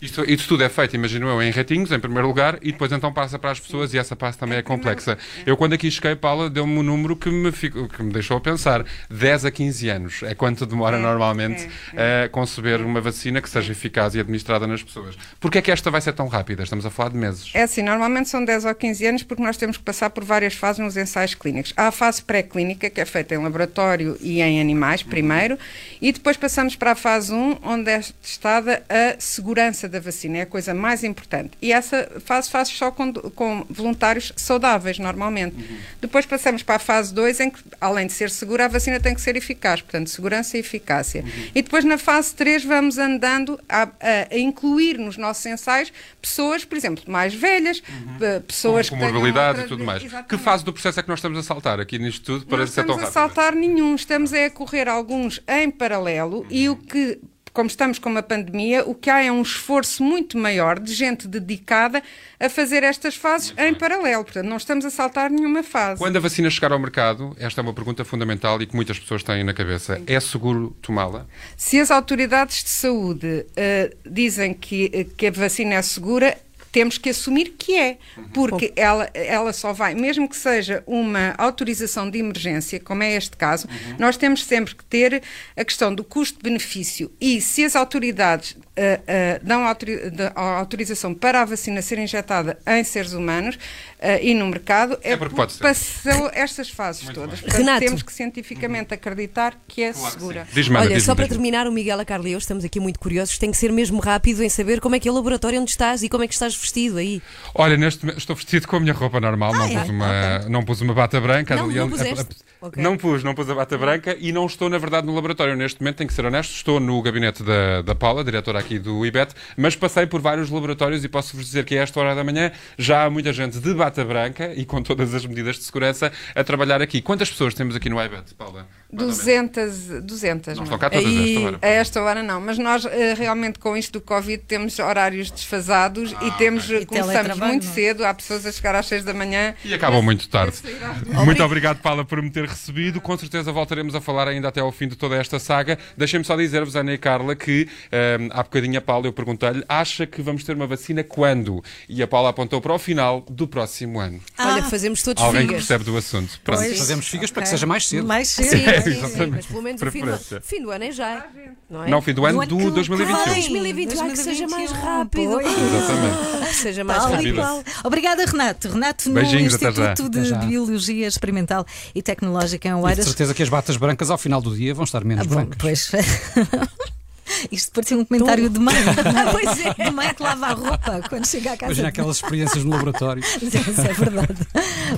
Speaker 8: Isto, isto tudo é feito, imagino eu, em ratinhos, em primeiro lugar, e depois então passa para as pessoas e essa parte também é, complexa. Eu, quando aqui cheguei, Paula, deu-me um número que me, fico- que me deixou a pensar. 10 a 15 anos é quanto demora normalmente a conceber uma vacina que seja eficaz e administrada nas pessoas. Porquê é que esta vai ser tão rápida? Estamos a falar de meses.
Speaker 9: É assim, normalmente são 10 ou 15 anos porque nós temos que passar por várias fases nos ensaios clínicos. Há a fase pré-clínica, que é feita em laboratório e em animais, primeiro, e depois passamos para a fase 1, onde é testada a segurança da vacina, é a coisa mais importante. E essa fase faz só com, com voluntários saudáveis, normalmente. Depois passamos para a fase 2, em que, além de ser segura, a vacina tem que ser eficaz, portanto, segurança e eficácia. E depois, na fase 3, vamos andando a, a- a incluir nos nossos ensaios pessoas, por exemplo, mais velhas, eh, pessoas
Speaker 8: com
Speaker 9: que
Speaker 8: morbilidade
Speaker 9: outra-
Speaker 8: e tudo mais.
Speaker 9: Exatamente.
Speaker 8: Que fase do processo é que nós estamos a saltar aqui nisto tudo para
Speaker 9: Não
Speaker 8: ser tão
Speaker 9: estamos a
Speaker 8: rápido?
Speaker 9: saltar nenhum, estamos a correr alguns em paralelo e o que, como estamos com uma pandemia, o que há é um esforço muito maior de gente dedicada a fazer estas fases em paralelo. Portanto, não estamos a saltar nenhuma fase.
Speaker 8: Quando a vacina chegar ao mercado, esta é uma pergunta fundamental e que muitas pessoas têm na cabeça. É seguro tomá-la?
Speaker 9: Se as autoridades de saúde eh, dizem que, eh, que a vacina é segura, temos que assumir que é, porque ela, ela só vai, mesmo que seja uma autorização de emergência, como é este caso, nós temos sempre que ter a questão do custo-benefício e se as autoridades ah, ah, dão autori- da- a autorização para a vacina ser injetada em seres humanos ah, e no mercado, é,
Speaker 8: É porque pode ser.
Speaker 9: passou estas fases todas. Portanto,
Speaker 2: Renato.
Speaker 9: temos que cientificamente acreditar que é
Speaker 8: Claro que
Speaker 9: segura.
Speaker 8: Diz-me, Ana,
Speaker 2: Olha,
Speaker 8: diz-me,
Speaker 2: só para terminar, o Miguel, a Carla e eu estamos aqui muito curiosos. Tem que ser mesmo rápido em saber como é que é o laboratório onde estás e como é que estás vestido aí.
Speaker 8: Olha, neste momento estou vestido com a minha roupa normal, não,
Speaker 2: é?
Speaker 8: pus uma, não pus uma bata branca.
Speaker 2: Não,
Speaker 8: ali-
Speaker 2: não
Speaker 8: a- a-
Speaker 2: puseste? Ok.
Speaker 8: Não pus, não pus a bata branca e não estou, na verdade, no laboratório. Neste momento, tenho que ser honesto, estou no gabinete da, da Paula, diretora aqui do IBET, mas passei por vários laboratórios e posso-vos dizer que a esta hora da manhã já há muita gente de bata branca e com todas as medidas de segurança a trabalhar aqui. Quantas pessoas temos aqui no IBET, Paula? Mais ou menos.
Speaker 9: 200, 200
Speaker 8: Não
Speaker 9: não
Speaker 8: estão
Speaker 9: é?
Speaker 8: cá todas a esta
Speaker 9: E
Speaker 8: hora.
Speaker 9: a esta hora não, mas nós eh, realmente com isto do Covid temos horários desfasados
Speaker 8: Ah,
Speaker 9: e temos
Speaker 1: E
Speaker 9: começamos muito
Speaker 1: é?
Speaker 9: cedo, há pessoas a chegar às 6 da manhã.
Speaker 8: E acabam muito tarde. Muito obrigado, Paula, por me ter recebido. Com certeza voltaremos a falar ainda até ao fim de toda esta saga. Deixem-me só dizer-vos, Ana e Carla, que ehm, há bocadinho a Paula eu perguntei-lhe acha que vamos ter uma vacina quando? E a Paula apontou para o final do próximo ano.
Speaker 2: Olha, fazemos todos
Speaker 8: Alguém que
Speaker 2: figas.
Speaker 8: percebe do assunto. Pronto.
Speaker 1: Pois.
Speaker 7: Fazemos figas para que seja mais cedo.
Speaker 1: Mais cedo.
Speaker 2: Sim,
Speaker 1: mais
Speaker 2: sim,
Speaker 1: cedo.
Speaker 2: sim, mas pelo menos o fim do, fim do ano é já. Não é?
Speaker 8: Não, fim do ano
Speaker 1: Do ano
Speaker 8: do
Speaker 1: que-
Speaker 8: 2021.
Speaker 1: que vem.
Speaker 2: 2021, ai, que seja mais
Speaker 1: 2021,
Speaker 2: rápido.
Speaker 1: pois.
Speaker 8: Exatamente.
Speaker 2: Que seja mais
Speaker 1: Tal
Speaker 2: rápido.
Speaker 1: Obrigada, Renato. Renato, no
Speaker 8: Beijinhos.
Speaker 1: Instituto de
Speaker 7: já.
Speaker 1: Biologia Experimental e Tecnológica em
Speaker 7: E de
Speaker 1: Oeiras.
Speaker 7: certeza que as batas brancas ao final do dia vão estar menos
Speaker 1: Ah, bom,
Speaker 7: brancas.
Speaker 1: pois. Isto parecia um comentário de mãe.
Speaker 2: Pois é.
Speaker 1: De mãe que lava a roupa quando chega à casa.
Speaker 7: Imagina aquelas experiências no laboratório.
Speaker 1: Isso é verdade.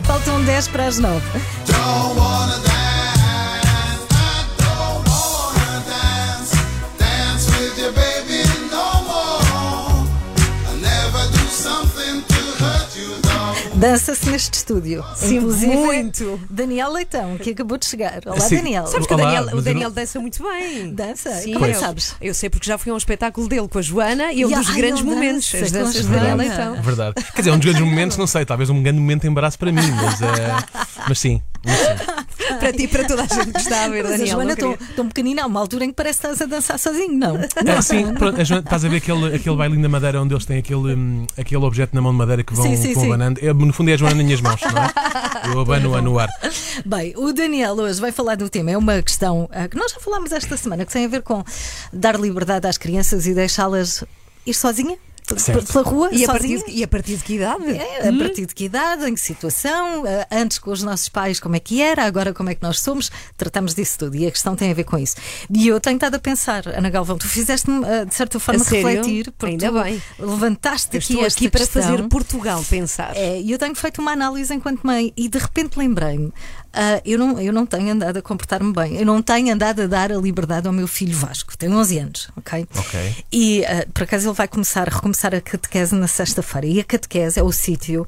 Speaker 1: Faltam 10 para as 9. Dança-se neste estúdio.
Speaker 2: Sim,
Speaker 1: Inclusive,
Speaker 2: muito.
Speaker 1: Daniel Leitão, que acabou de chegar. Olá,
Speaker 10: Sim.
Speaker 1: Daniel.
Speaker 2: Sabes que o
Speaker 10: Olá,
Speaker 2: Daniel,
Speaker 10: mas
Speaker 2: o Daniel
Speaker 10: não-
Speaker 2: dança muito bem.
Speaker 1: Dança?
Speaker 2: Sim,
Speaker 1: Como é que
Speaker 2: eu-
Speaker 1: sabes?
Speaker 2: Eu sei porque já fui a um espetáculo dele com a Joana e é um dos
Speaker 1: ai,
Speaker 2: grandes momentos.
Speaker 1: dança
Speaker 2: As danças de Daniel. Leitão.
Speaker 10: É verdade. Quer dizer, um dos grandes momentos, não sei, talvez um grande momento de embaraço para mim, mas, eh, mas sim. mas sim.
Speaker 2: Para ti e para toda a gente que está a ver,
Speaker 1: Mas a
Speaker 2: Daniel.
Speaker 1: Joana
Speaker 2: não
Speaker 1: tão, tão pequenina, há uma altura em que parece que estás a dançar sozinho, não?
Speaker 10: Ah, sim, pronto, a Joana- estás a ver aquele, aquele bailinho da madeira onde eles têm aquele, hum, aquele objeto na mão de madeira que vão,
Speaker 1: Sim, sim,
Speaker 10: abanando. É, no fundo é a Joana nas minhas mãos, não é? Eu abano-a no ar.
Speaker 1: Bem, o Daniel hoje vai falar do tema. É uma questão ah, que nós já falámos esta semana, que tem a ver com dar liberdade às crianças e deixá-las ir sozinha
Speaker 10: Certo.
Speaker 1: pela rua,
Speaker 2: E a, partir de, e a partir de que idade?
Speaker 1: É, a partir de que idade, em que situação, ah, antes com os nossos pais como é que era, agora como é que nós somos, tratamos disso tudo e a questão tem a ver com isso. E eu tenho estado a pensar, Ana Galvão, tu fizeste-me ah, de certa forma refletir, porque
Speaker 2: Ainda
Speaker 1: tu
Speaker 2: bem.
Speaker 1: levantaste
Speaker 2: Eu
Speaker 1: aqui
Speaker 2: estou
Speaker 1: esta
Speaker 2: aqui para
Speaker 1: questão.
Speaker 2: fazer Portugal pensar.
Speaker 1: É, e eu tenho feito uma análise enquanto mãe e de repente lembrei-me, ah, eu, não, eu não tenho andado a comportar-me bem, eu não tenho andado a dar a liberdade ao meu filho Vasco, tem 11 anos, ok?
Speaker 10: Ok.
Speaker 1: E ah, por acaso ele vai começar a recomeçar a catequese na sexta-feira e a catequese é o sítio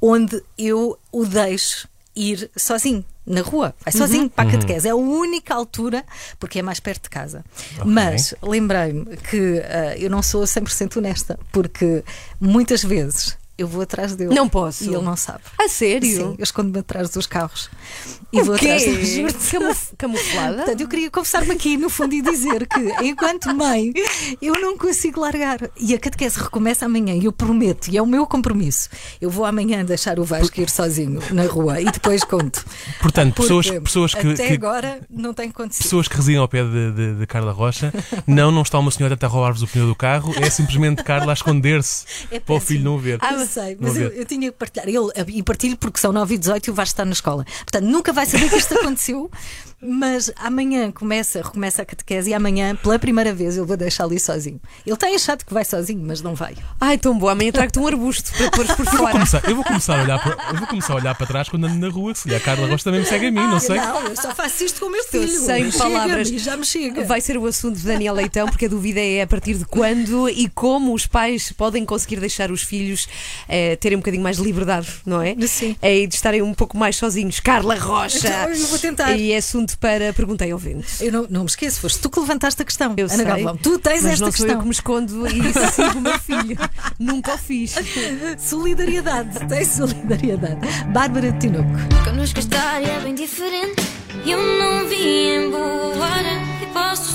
Speaker 1: onde eu o deixo ir sozinho. Na rua, vai sozinho para a catequese. É a única altura, porque é mais perto de casa. Mas lembrei-me que ah, eu não sou 100% honesta, porque muitas vezes eu vou atrás dele.
Speaker 2: Não posso.
Speaker 1: E ele não sabe.
Speaker 2: A sério?
Speaker 1: Sim, eu escondo-me atrás dos carros. E vou
Speaker 2: o quê?
Speaker 1: atrás dele. Juro-te.
Speaker 2: Camuf- camuflada?
Speaker 1: Portanto, eu queria confessar-me aqui, no fundo, e dizer que, enquanto mãe, eu não consigo largar. E a catequese recomeça amanhã, e eu prometo, e é o meu compromisso. Eu vou amanhã deixar o Vasco ir sozinho na rua e depois conto.
Speaker 10: Portanto, pessoas,
Speaker 1: Porque
Speaker 10: pessoas que.
Speaker 1: Até
Speaker 10: que-
Speaker 1: agora não tem acontecido.
Speaker 10: Pessoas que residem ao pé de, de- de Carla Rocha, não, não está uma senhora a tentar roubar-vos o pneu do carro, é simplesmente Carla a esconder-se
Speaker 1: É
Speaker 10: para o filho não o ver.
Speaker 1: Ah, eu sei,
Speaker 10: Não
Speaker 1: mas eu, eu tinha que partilhar. Ele, e partilho porque são 9 e 18 e o Vasco está na escola. Portanto, nunca vai saber que isto aconteceu. Mas amanhã começa, recomeça a catequese e amanhã, pela primeira vez, eu vou deixar ali sozinho. Ele tem achado que vai sozinho, mas não vai.
Speaker 2: Ai, tão boa. Amanhã trago-te um arbusto para pôr por
Speaker 10: Eu vou,
Speaker 2: fora.
Speaker 10: começar, eu, vou começar a olhar para, eu vou começar a olhar para trás quando ando na rua, se a Carla Rocha também me segue a mim, não sei.
Speaker 1: Não, eu só faço isto com o meu
Speaker 2: Estou
Speaker 1: filho.
Speaker 2: sem palavras.
Speaker 1: Já me chega.
Speaker 2: Vai ser o assunto de Daniel Leitão, porque a dúvida é a partir de quando e como os pais podem conseguir deixar os filhos eh, terem um bocadinho mais de liberdade, não é?
Speaker 1: Sim.
Speaker 2: É, E de estarem um pouco mais sozinhos. Carla Rocha!
Speaker 1: Então, eu vou tentar.
Speaker 2: E é assunto para Perguntei ao Vento.
Speaker 1: Eu não, não me esqueço, foste tu que levantaste a questão.
Speaker 2: Eu
Speaker 1: Ana
Speaker 2: sei,
Speaker 1: Galvão, tu tens
Speaker 2: mas
Speaker 1: esta
Speaker 2: não sou eu
Speaker 1: questão.
Speaker 2: que me escondo e sigo o meu filho. Nunca o fiz.
Speaker 1: Solidariedade, tens solidariedade. Bárbara de Tinoco.
Speaker 11: Connosco a história é bem diferente. Eu não vim embora e posso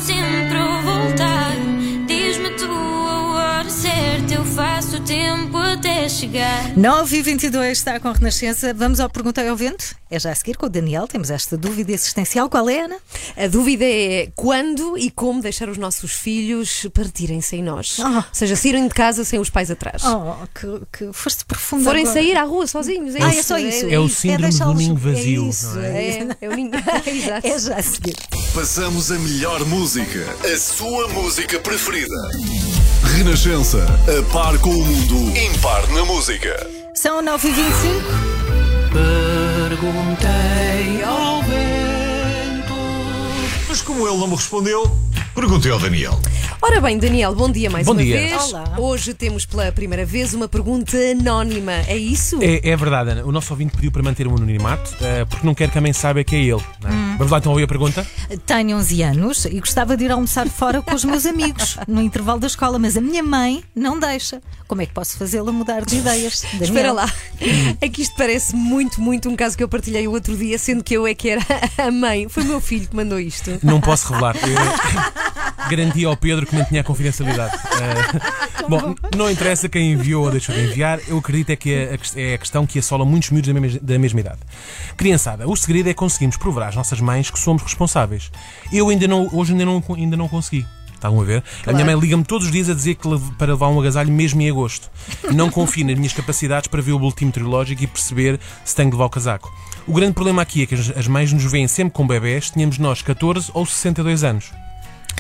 Speaker 11: eu faço o tempo até chegar.
Speaker 1: 9 e 22 está com a Renascença. Vamos ao Pergunta ao Vento? É já a seguir com o Daniel. Temos esta dúvida existencial. Qual é, Ana?
Speaker 2: A dúvida é quando e como deixar os nossos filhos partirem sem nós.
Speaker 1: Oh.
Speaker 2: Ou seja, saírem de casa sem os pais atrás.
Speaker 1: Oh, que, que foste profunda.
Speaker 2: Forem
Speaker 1: agora.
Speaker 2: sair à rua sozinhos. É,
Speaker 1: Ah,
Speaker 2: isso,
Speaker 1: é só isso.
Speaker 10: É o síndrome do ninho vazio,
Speaker 1: É isso,
Speaker 10: não
Speaker 1: é,
Speaker 2: É, é o ninho. Exato.
Speaker 1: é já a seguir.
Speaker 3: Passamos a melhor música, a sua música preferida. Renascença, a par com o mundo, impar na música.
Speaker 1: São 9 e 25
Speaker 4: Perguntei ao vento.
Speaker 12: Mas como ele não me respondeu, perguntei ao Daniel.
Speaker 2: Ora bem, Daniel, bom dia mais
Speaker 10: Bom
Speaker 2: uma
Speaker 10: dia.
Speaker 2: vez.
Speaker 1: Olá.
Speaker 2: Hoje temos pela primeira vez uma pergunta anónima. É isso?
Speaker 10: É, é verdade, Ana. O nosso ouvinte pediu para manter o anonimato eh, porque não quer que a mãe saiba que é ele. não é? Vamos lá então ouvir a pergunta?
Speaker 1: Tenho 11 anos e gostava de ir almoçar fora com os meus amigos no intervalo da escola, mas a minha mãe não deixa. Como é que posso fazê-la mudar de ideias? Daniel?
Speaker 2: Espera lá. É que isto parece muito, muito um caso que eu partilhei o outro dia, sendo que eu é que era a mãe. Foi o meu filho que mandou isto.
Speaker 10: Não posso revelar. Eu garanti ao Pedro que mantinha a confidencialidade. Eh, bom, não interessa quem enviou ou deixou de enviar, eu acredito é que é a, é a questão que assola muitos miúdos da mesma, da mesma idade. Criançada, o segredo é conseguirmos provar às nossas mães que somos responsáveis. Eu ainda não, hoje ainda não, ainda não consegui. Estavam a ver? A minha mãe liga-me todos os dias a dizer que para levar um agasalho mesmo em agosto. Não confio nas minhas capacidades para ver o boletim meteorológico e perceber se tenho de levar o casaco. O grande problema aqui é que as, as mães nos veem sempre com bebés, tínhamos nós 14 ou 62 anos.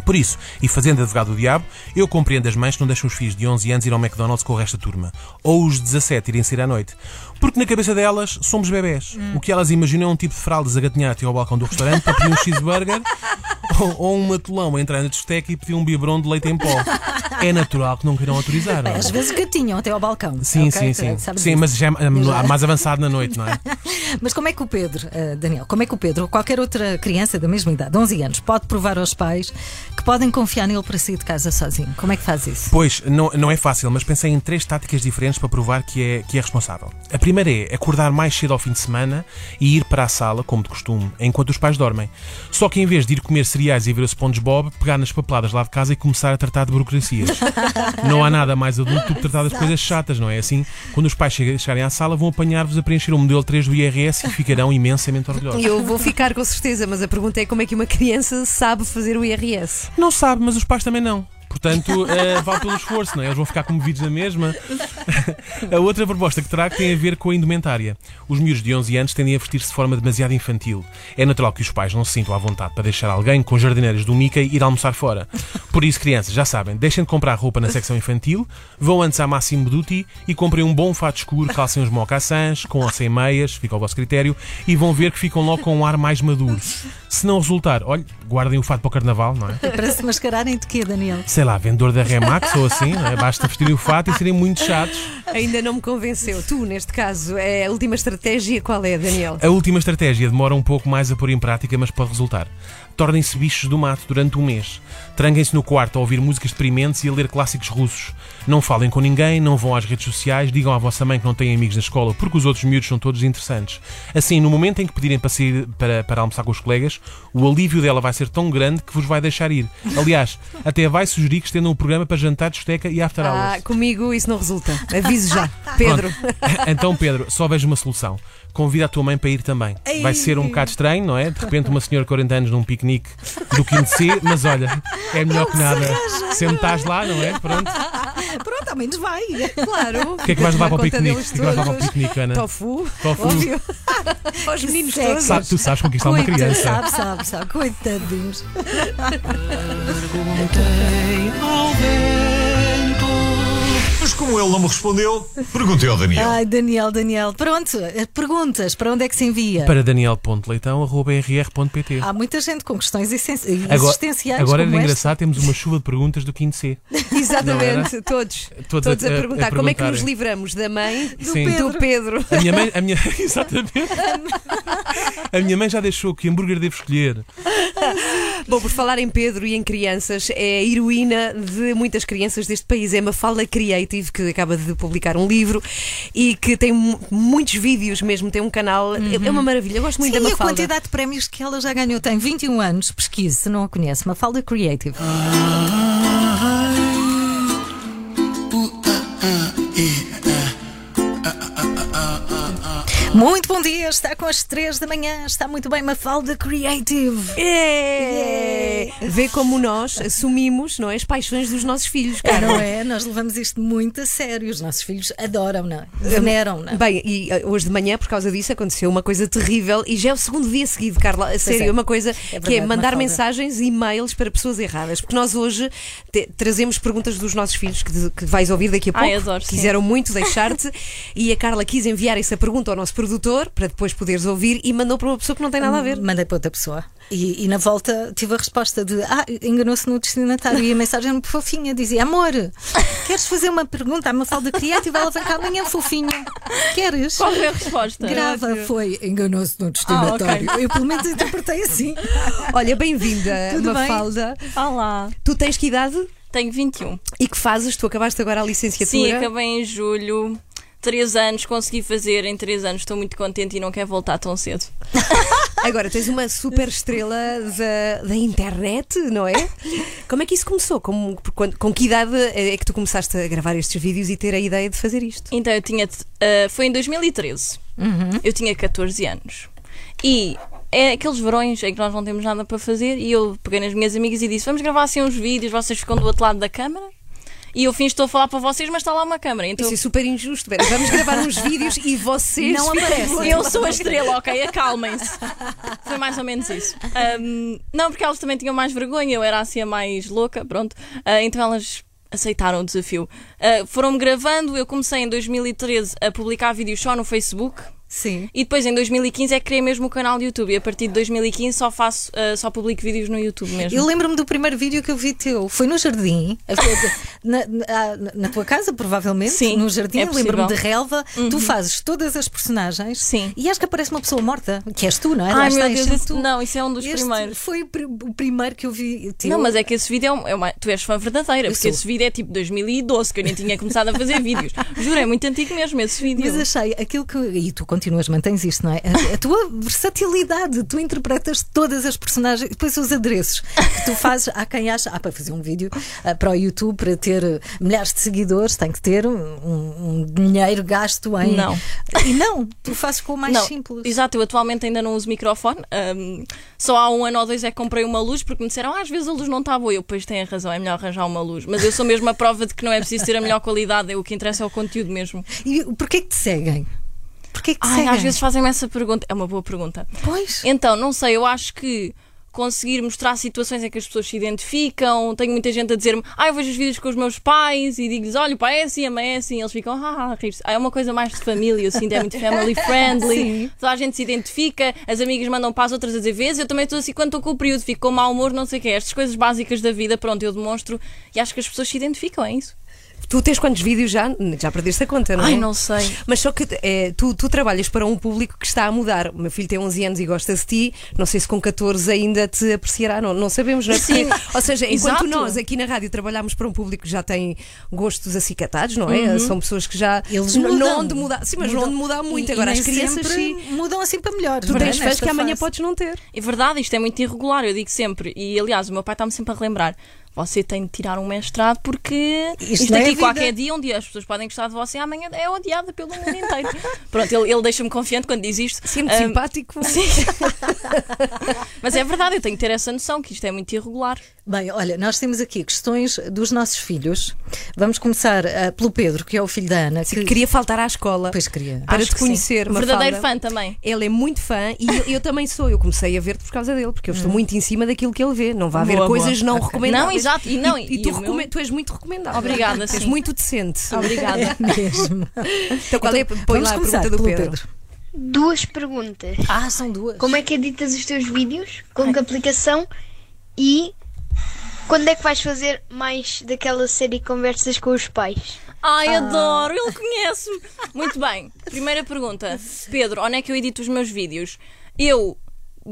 Speaker 10: Por isso, e fazendo advogado do diabo, eu compreendo as mães que não deixam os filhos de 11 anos ir ao McDonald's com o resto da turma. Ou os 17 irem sair à noite. Porque na cabeça delas somos bebés. O que elas imaginam é um tipo de fraldas a ao balcão do restaurante para pedir um cheeseburger ou, ou um matulão a entrar na discoteca e pedir um biberon de leite em pó. É natural que não queiram autorizar. não é?
Speaker 1: às vezes gatinham até ao balcão.
Speaker 10: Sim,
Speaker 1: ok?
Speaker 10: sim, sim. Sim, mas já é mais avançado na noite, não é?
Speaker 1: Mas como é que o Pedro, eh, Daniel, como é que o Pedro ou qualquer outra criança da mesma idade, 11 anos, pode provar aos pais que podem confiar nele para sair de casa sozinho? Como é que faz isso?
Speaker 10: Pois, não, não é fácil, mas pensei em três táticas diferentes para provar que é, que é responsável. A primeira é acordar mais cedo ao fim de semana e ir para a sala, como de costume, enquanto os pais dormem. Só que em vez de ir comer cereais e ver o SpongeBob, pegar nas papeladas lá de casa e começar a tratar de burocracias. não há nada mais adulto do que tratar das coisas chatas, não é? Assim, quando os pais chegarem à sala, vão apanhar-vos a preencher o modelo 3 do IRS e ficarão imensamente orgulhosos.
Speaker 2: Eu vou ficar com certeza, mas a pergunta é como é que uma criança sabe fazer o IRS?
Speaker 10: Não sabe, mas os pais também não. Portanto, eh, vale pelo esforço, não é? Eles vão ficar comovidos na mesma. a outra proposta que trago tem a ver com a indumentária. Os miúdos de 11 anos tendem a vestir-se de forma demasiado infantil. É natural que os pais não se sintam à vontade para deixar alguém com jardineiras do Mickey ir almoçar fora. Por isso, crianças, já sabem, deixem de comprar roupa na secção infantil, vão antes à Máximo Duty e comprem um bom fato escuro, calcem os mocassins, com ou sem meias, fica ao vosso critério, e vão ver que ficam logo com um ar mais maduro. Se não resultar, olha, guardem o fato para o carnaval, não é?
Speaker 1: Para se mascararem de quê, Daniel?
Speaker 10: Sei lá, vendedor da Remax ou assim, não é? basta vestirem o fato e serem muito chatos.
Speaker 2: Ainda não me convenceu. Tu, neste caso, é a última estratégia qual é, Daniel?
Speaker 10: A última estratégia demora um pouco mais a pôr em prática, mas pode resultar. Tornem-se bichos do mato durante um mês. Tranquem-se no quarto a ouvir músicas deprimentes e a ler clássicos russos. Não falem com ninguém, não vão às redes sociais, digam à vossa mãe que não têm amigos na escola porque os outros miúdos são todos interessantes. Assim, no momento em que pedirem para sair para, para almoçar com os colegas, o alívio dela vai ser tão grande que vos vai deixar ir. Aliás, até vai sugerir que estendam o programa para jantar, discoteca e after hours.
Speaker 2: Ah, comigo isso não resulta. Aviso já. Pedro.
Speaker 10: Então, Pedro, só vejo uma solução. Convida a tua mãe para ir também. Vai ser um bocado estranho, não é? De repente, uma senhora de 40 anos num piquenique do quinto C, mas olha, é melhor que nada. Sempre estás lá, não é? Pronto.
Speaker 1: Pronto, ao menos vai.
Speaker 2: Claro.
Speaker 10: O que é que vais levar para o piquenique? O que é que vais levar para o piquenique, Ana?
Speaker 2: Tofu.
Speaker 10: Tofu.
Speaker 2: Óbvio. Aos meninos todos.
Speaker 10: Sabe- tu sabes conquistar uma criança.
Speaker 1: Sabe, sabe, sabe. Coitadinhos.
Speaker 4: Perguntei ao vento.
Speaker 12: Como ele não me respondeu, perguntei ao Daniel.
Speaker 1: Ai, Daniel, Daniel. Pronto, eh, perguntas. Para onde é que se envia?
Speaker 10: Para daniel.leitão.rr.pt
Speaker 1: Há muita gente com questões essen-
Speaker 10: Agora,
Speaker 1: existenciais.
Speaker 10: agora era
Speaker 1: como
Speaker 10: engraçado, temos uma chuva de perguntas do quinto C.
Speaker 2: Exatamente, todos.
Speaker 10: Todos
Speaker 2: Todos,
Speaker 10: a-
Speaker 2: a,
Speaker 10: a-
Speaker 2: perguntar
Speaker 10: a
Speaker 2: como é que nos livramos da mãe
Speaker 10: Sim.
Speaker 2: do Pedro.
Speaker 10: A minha mãe, a minha, exatamente. A minha mãe já deixou que hambúrguer devo escolher.
Speaker 2: Bom, por falar em Pedro e em crianças, é a heroína de muitas crianças deste país. É Mafalda Creative, que acaba de publicar um livro e que tem mu- muitos vídeos mesmo, tem um canal. É é uma maravilha. Eu gosto muito
Speaker 1: Sim,
Speaker 2: da
Speaker 1: e a
Speaker 2: Mafalda.
Speaker 1: quantidade de prémios que ela já ganhou. Tem 21 anos, pesquise, se não a conhece. Mafalda Creative. Muito bom dia, está com as 3 da manhã, está muito bem Mafalda Creative.
Speaker 2: É. Vê como nós assumimos não é, as paixões dos nossos filhos,
Speaker 1: É,
Speaker 2: cara.
Speaker 1: não é? Nós levamos isto muito a sério. Os nossos filhos adoram, não é? Veneram, não?
Speaker 2: Bem, e uh, hoje de manhã, por causa disso, aconteceu uma coisa terrível e já é o segundo dia seguido, Carla. A sério,
Speaker 1: é.
Speaker 2: é uma coisa
Speaker 1: É
Speaker 2: que é
Speaker 1: verdade,
Speaker 2: mandar
Speaker 1: Mafalda.
Speaker 2: mensagens e e-mails para pessoas erradas. Porque nós hoje te- trazemos perguntas dos nossos filhos que, que vais ouvir daqui a pouco.
Speaker 13: Ai, adoro, sim.
Speaker 2: Quiseram muito deixar-te e a Carla quis enviar essa pergunta ao nosso produtor para depois poderes ouvir e mandou para uma pessoa que não tem nada a ver.
Speaker 1: Mandei para outra pessoa. E, e na volta tive a resposta de Ah, enganou-se no destinatário. E a mensagem era muito fofinha: dizia Amor, queres fazer uma pergunta à Mafalda Creative? Ela vem cá amanhã, fofinha. Queres?
Speaker 13: Qual foi a resposta?
Speaker 1: Grava, foi enganou-se no destinatário.
Speaker 13: Ah, ok.
Speaker 1: Eu pelo menos interpretei assim.
Speaker 2: Olha, bem-vinda,
Speaker 1: Tudo bem?
Speaker 2: Mafalda.
Speaker 13: Olá.
Speaker 2: Tu tens que idade?
Speaker 13: Tenho 21.
Speaker 2: E que fazes? Tu acabaste agora a licenciatura?
Speaker 13: Sim, acabei em julho. Três anos, consegui fazer em três anos. Estou muito contente e não quero voltar tão cedo.
Speaker 2: Agora tens uma super estrela da, da internet, não é? Como é que isso começou? Quando- com que idade é que tu começaste a gravar estes vídeos e ter a ideia de fazer isto?
Speaker 13: Então, eu tinha. ah, foi em 2013. Eu tinha 14 anos. E é aqueles verões em que nós não temos nada para fazer. E eu peguei nas minhas amigas e disse: Vamos gravar assim uns vídeos, vocês ficam do outro lado da câmara. E eu fingo que estou a falar para vocês, mas está lá uma câmara. Então
Speaker 2: Isso é super injusto. Pera, vamos gravar uns vídeos e vocês
Speaker 1: Não aparecem.
Speaker 13: Eu sou a estrela, ok? Acalmem-se. Foi mais ou menos isso. Ahm, não, porque elas também tinham mais vergonha, eu era assim a mais louca, pronto. Ah, então elas aceitaram o desafio. Ah, Foram-me gravando, eu comecei em 2013 a publicar vídeos só no Facebook.
Speaker 1: Sim.
Speaker 13: E depois em 2015 é que criei mesmo o canal do YouTube. E a partir de 2015 só faço, ah, só publico vídeos no YouTube mesmo.
Speaker 1: Eu lembro-me do primeiro vídeo que eu vi teu. Foi no jardim, na, na- na tua casa, provavelmente.
Speaker 13: Sim,
Speaker 1: no jardim.
Speaker 13: é
Speaker 1: lembro-me de relva. Tu fazes todas as personagens.
Speaker 13: Sim.
Speaker 1: E acho que aparece uma pessoa morta, que és tu, não é?
Speaker 13: Ai meu Deus, esse-
Speaker 1: tu.
Speaker 13: não, isso é um dos
Speaker 1: Este
Speaker 13: primeiros.
Speaker 1: Foi o, pri- o primeiro que eu vi. teu.
Speaker 13: Não, mas é que esse vídeo é, um- é uma. Tu és fã verdadeira,
Speaker 1: Eu
Speaker 13: porque
Speaker 1: sou.
Speaker 13: esse vídeo é tipo 2012, que eu nem tinha começado a fazer vídeos. Juro, é muito antigo mesmo esse vídeo.
Speaker 1: Mas achei aquilo que. E tu continuas, mantens isto, não é? A, a tua versatilidade. Tu interpretas todas as personagens. Depois os adereços que tu fazes. Há quem acha. Ah, para fazer um vídeo ah, para o YouTube, para ter milhares de seguidores, tem que ter um, um dinheiro gasto em.
Speaker 13: Não.
Speaker 1: E não, tu fazes com o mais
Speaker 13: não,
Speaker 1: simples.
Speaker 13: Exato, eu atualmente ainda não uso microfone. Ahm, só há um ano ou dois é que comprei uma luz porque me disseram, ah, às vezes a luz não está boa. Eu, pois têm razão, é melhor arranjar uma luz. Mas eu sou mesmo a prova de que não é preciso ter a melhor qualidade, é o que interessa é o conteúdo mesmo.
Speaker 1: E porquê que te seguem? Porquê que
Speaker 13: Ai, às vezes fazem-me essa pergunta. É uma boa pergunta.
Speaker 1: Pois.
Speaker 13: Então, não sei, eu acho que conseguir mostrar situações em que as pessoas se identificam. Tenho muita gente a dizer-me, ah, eu vejo os vídeos com os meus pais e digo-lhes, olha, o pai é assim, a mãe é assim. Eles ficam, ah, a rir-se. Ah, é uma coisa mais de família, sinto, é muito family friendly. Toda a gente se identifica, as amigas mandam para as outras a dizer vezes. Eu também estou assim, quando estou com o período, fico com mau humor, não sei o quê. Estas coisas básicas da vida, pronto, eu demonstro e acho que as pessoas se identificam, é isso.
Speaker 2: Tu tens quantos vídeos já? Já perdeste a conta, não é?
Speaker 13: Ai, não sei.
Speaker 2: Mas só que é, tu, tu trabalhas para um público que está a mudar. O meu filho tem 11 anos e gosta de ti. Não sei se com 14 ainda te apreciará. Não, não sabemos, não é? Porque,
Speaker 13: Sim.
Speaker 2: ou seja, enquanto
Speaker 13: Exato.
Speaker 2: nós aqui na rádio trabalhamos para um público que já tem gostos acicatados, não é? São pessoas que já.
Speaker 1: Eles
Speaker 2: não,
Speaker 1: mudam.
Speaker 2: onde mudar. Sim, mas não onde mudar muito.
Speaker 1: E-
Speaker 2: Agora,
Speaker 1: e
Speaker 2: as crianças sim.
Speaker 1: mudam assim para melhor.
Speaker 2: Tu
Speaker 1: é?
Speaker 2: tens fãs que amanhã
Speaker 1: fase.
Speaker 2: podes não ter.
Speaker 13: É verdade, isto é muito irregular, eu digo sempre. E aliás, o meu pai está-me sempre a relembrar. Você tem de tirar um mestrado porque
Speaker 1: Isto
Speaker 13: isto,
Speaker 1: é
Speaker 13: aqui,
Speaker 1: vida.
Speaker 13: qualquer dia, um dia as pessoas podem gostar de você, amanhã é odiada pelo mundo inteiro. Pronto, ele, ele deixa-me confiante quando diz isto.
Speaker 2: Sim, muito
Speaker 13: Ahm,
Speaker 2: simpático.
Speaker 13: Sim. Mas é verdade, eu tenho que ter essa noção que isto é muito irregular.
Speaker 1: Bem, olha, nós temos aqui questões dos nossos filhos. Vamos começar ah, pelo Pedro, que é o filho da Ana. Que
Speaker 2: Queria faltar à escola
Speaker 1: Pois queria.
Speaker 2: para
Speaker 13: Acho
Speaker 2: te
Speaker 13: que sim.
Speaker 2: conhecer.
Speaker 13: Verdadeiro
Speaker 2: Mafalda.
Speaker 13: fã também.
Speaker 2: Ele é muito fã e eu, eu também sou. Eu comecei a ver-te por causa dele, porque eu estou muito em cima daquilo que ele vê. Não vai haver
Speaker 13: Boa, boa.
Speaker 2: coisas não
Speaker 13: Ok.
Speaker 2: recomendáveis.
Speaker 13: Não, exato. E não,
Speaker 2: e,
Speaker 13: e
Speaker 2: tu,
Speaker 13: o meu-
Speaker 2: tu és muito recomendável.
Speaker 13: Obrigada,
Speaker 2: És
Speaker 13: sim.
Speaker 2: muito decente.
Speaker 13: Obrigada.
Speaker 1: mesmo.
Speaker 2: Então, qual é? Põe
Speaker 1: Vamos
Speaker 2: lá a pergunta do
Speaker 1: pelo
Speaker 2: Pedro.
Speaker 14: Duas perguntas.
Speaker 1: Ah, são duas.
Speaker 14: Como é que editas os teus vídeos? Com que aplicação? E quando é que vais fazer mais daquela série Conversas com os Pais?
Speaker 13: Ai, adoro, ele conhece-me. Muito bem. Primeira pergunta. Pedro, onde é que eu edito os meus vídeos? Eu,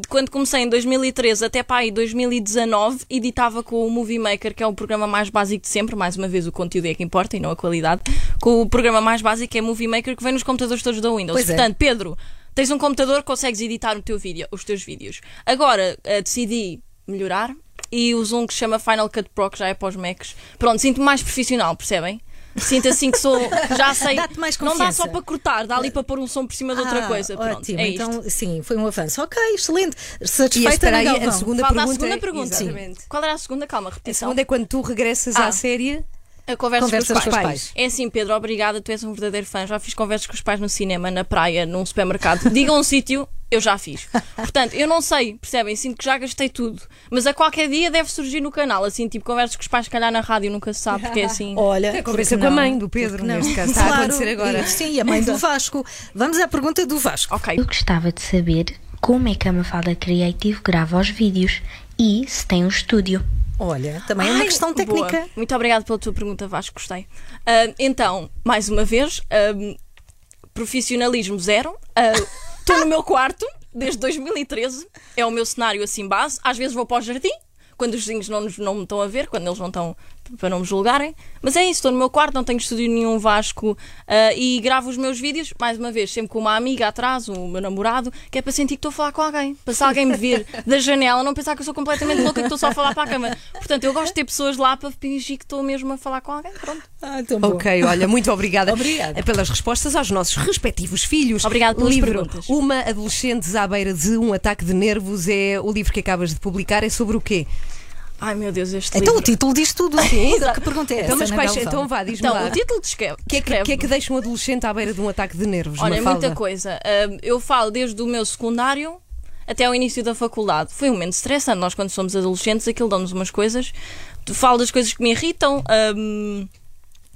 Speaker 13: quando comecei em 2013 até para aí 2019, editava com o Movie Maker, que é o programa mais básico de sempre. Mais uma vez, o conteúdo é que importa e não a qualidade. Com o programa mais básico que é Movie Maker, que vem nos computadores todos da Windows.
Speaker 1: Pois é.
Speaker 13: Portanto, Pedro, tens um computador, consegues editar o teu vídeo, os teus vídeos. Agora, eh, decidi melhorar e uso um que se chama Final Cut Pro, que já é para os Macs. Pronto, sinto-me mais profissional, percebem? Sinto assim que sou, já sei.
Speaker 1: Dá-te mais
Speaker 13: não dá
Speaker 1: confiança.
Speaker 13: só para cortar, dá ali para pôr um som por cima de outra
Speaker 1: Ah,
Speaker 13: coisa. Pronto,
Speaker 1: ótimo,
Speaker 13: é isto.
Speaker 1: então sim, foi um avanço. Ok, excelente. Satisfeita
Speaker 2: aí, a segunda
Speaker 13: Falta
Speaker 2: pergunta.
Speaker 13: a segunda
Speaker 2: é-
Speaker 13: pergunta.
Speaker 2: Exatamente.
Speaker 13: Qual era a segunda? Calma,
Speaker 2: A
Speaker 13: repetição.
Speaker 2: segunda é quando tu regressas
Speaker 13: Ah.
Speaker 2: à série.
Speaker 13: A conversa
Speaker 1: Conversas
Speaker 13: com os
Speaker 1: com os
Speaker 13: pais.
Speaker 1: pais.
Speaker 13: É assim, Pedro, obrigada, tu és um verdadeiro fã. Já fiz conversas com os pais no cinema, na praia, num supermercado. Digam um sítio, eu já fiz. Portanto, eu não sei, percebem? Sinto que já gastei tudo. Mas a qualquer dia deve surgir no canal, assim, tipo conversas com os pais, se calhar na rádio, nunca se sabe, porque é assim.
Speaker 1: Olha,
Speaker 2: A conversa com a mãe do Pedro,
Speaker 1: não?
Speaker 2: neste caso. Está a
Speaker 1: Claro,
Speaker 2: acontecer agora.
Speaker 1: e- Sim, e a mãe do Vasco. Vamos à pergunta do Vasco.
Speaker 13: Ok.
Speaker 15: Eu gostava de saber como é que a Mafalda Creative grava os vídeos e se tem um estúdio.
Speaker 1: Olha, também é uma
Speaker 13: Ai,
Speaker 1: questão
Speaker 13: boa.
Speaker 1: técnica.
Speaker 13: Muito obrigada pela tua pergunta, Vasco, gostei. Ah, então, mais uma vez, ah, profissionalismo zero. Estou no meu quarto desde 2013. É o meu cenário assim base. Às vezes vou para o jardim, quando os vizinhos não, não me estão a ver, quando eles não estão para não me julgarem. Mas é isso, estou no meu quarto, não tenho estúdio nenhum Vasco ah, e gravo os meus vídeos, mais uma vez, sempre com uma amiga atrás, o meu namorado, que é para sentir que estou a falar com alguém. Para se alguém me vir da janela, não pensar que eu sou completamente louca, que estou só a falar para a cama. Portanto, eu gosto de ter pessoas lá para fingir que estou mesmo a falar com alguém. Pronto.
Speaker 1: Ah.
Speaker 2: Ok, olha, muito obrigada.
Speaker 1: Obrigada.
Speaker 2: Pelas respostas aos nossos respectivos filhos.
Speaker 13: Obrigada pelas
Speaker 2: livro
Speaker 13: perguntas.
Speaker 2: Uma Adolescentes à beira de um ataque de nervos é o livro que acabas de publicar. É sobre o quê?
Speaker 13: Ai meu Deus, este
Speaker 1: Então o
Speaker 13: livro.
Speaker 1: título diz tudo.
Speaker 2: Sim,
Speaker 1: que pergunta é essa?
Speaker 2: Então, mas quais, então vá, diz-me
Speaker 13: Então,
Speaker 2: lá.
Speaker 13: o título descreve.
Speaker 2: O que, é que, que é que deixa um adolescente à beira de um ataque de nervos?
Speaker 13: Olha,
Speaker 2: Mafalda?
Speaker 13: muita coisa. Ahm, eu falo desde o meu secundário até ao início da faculdade. Foi um momento estressante. Nós, quando somos adolescentes, aquilo dá-nos umas coisas. Falo das coisas que me irritam,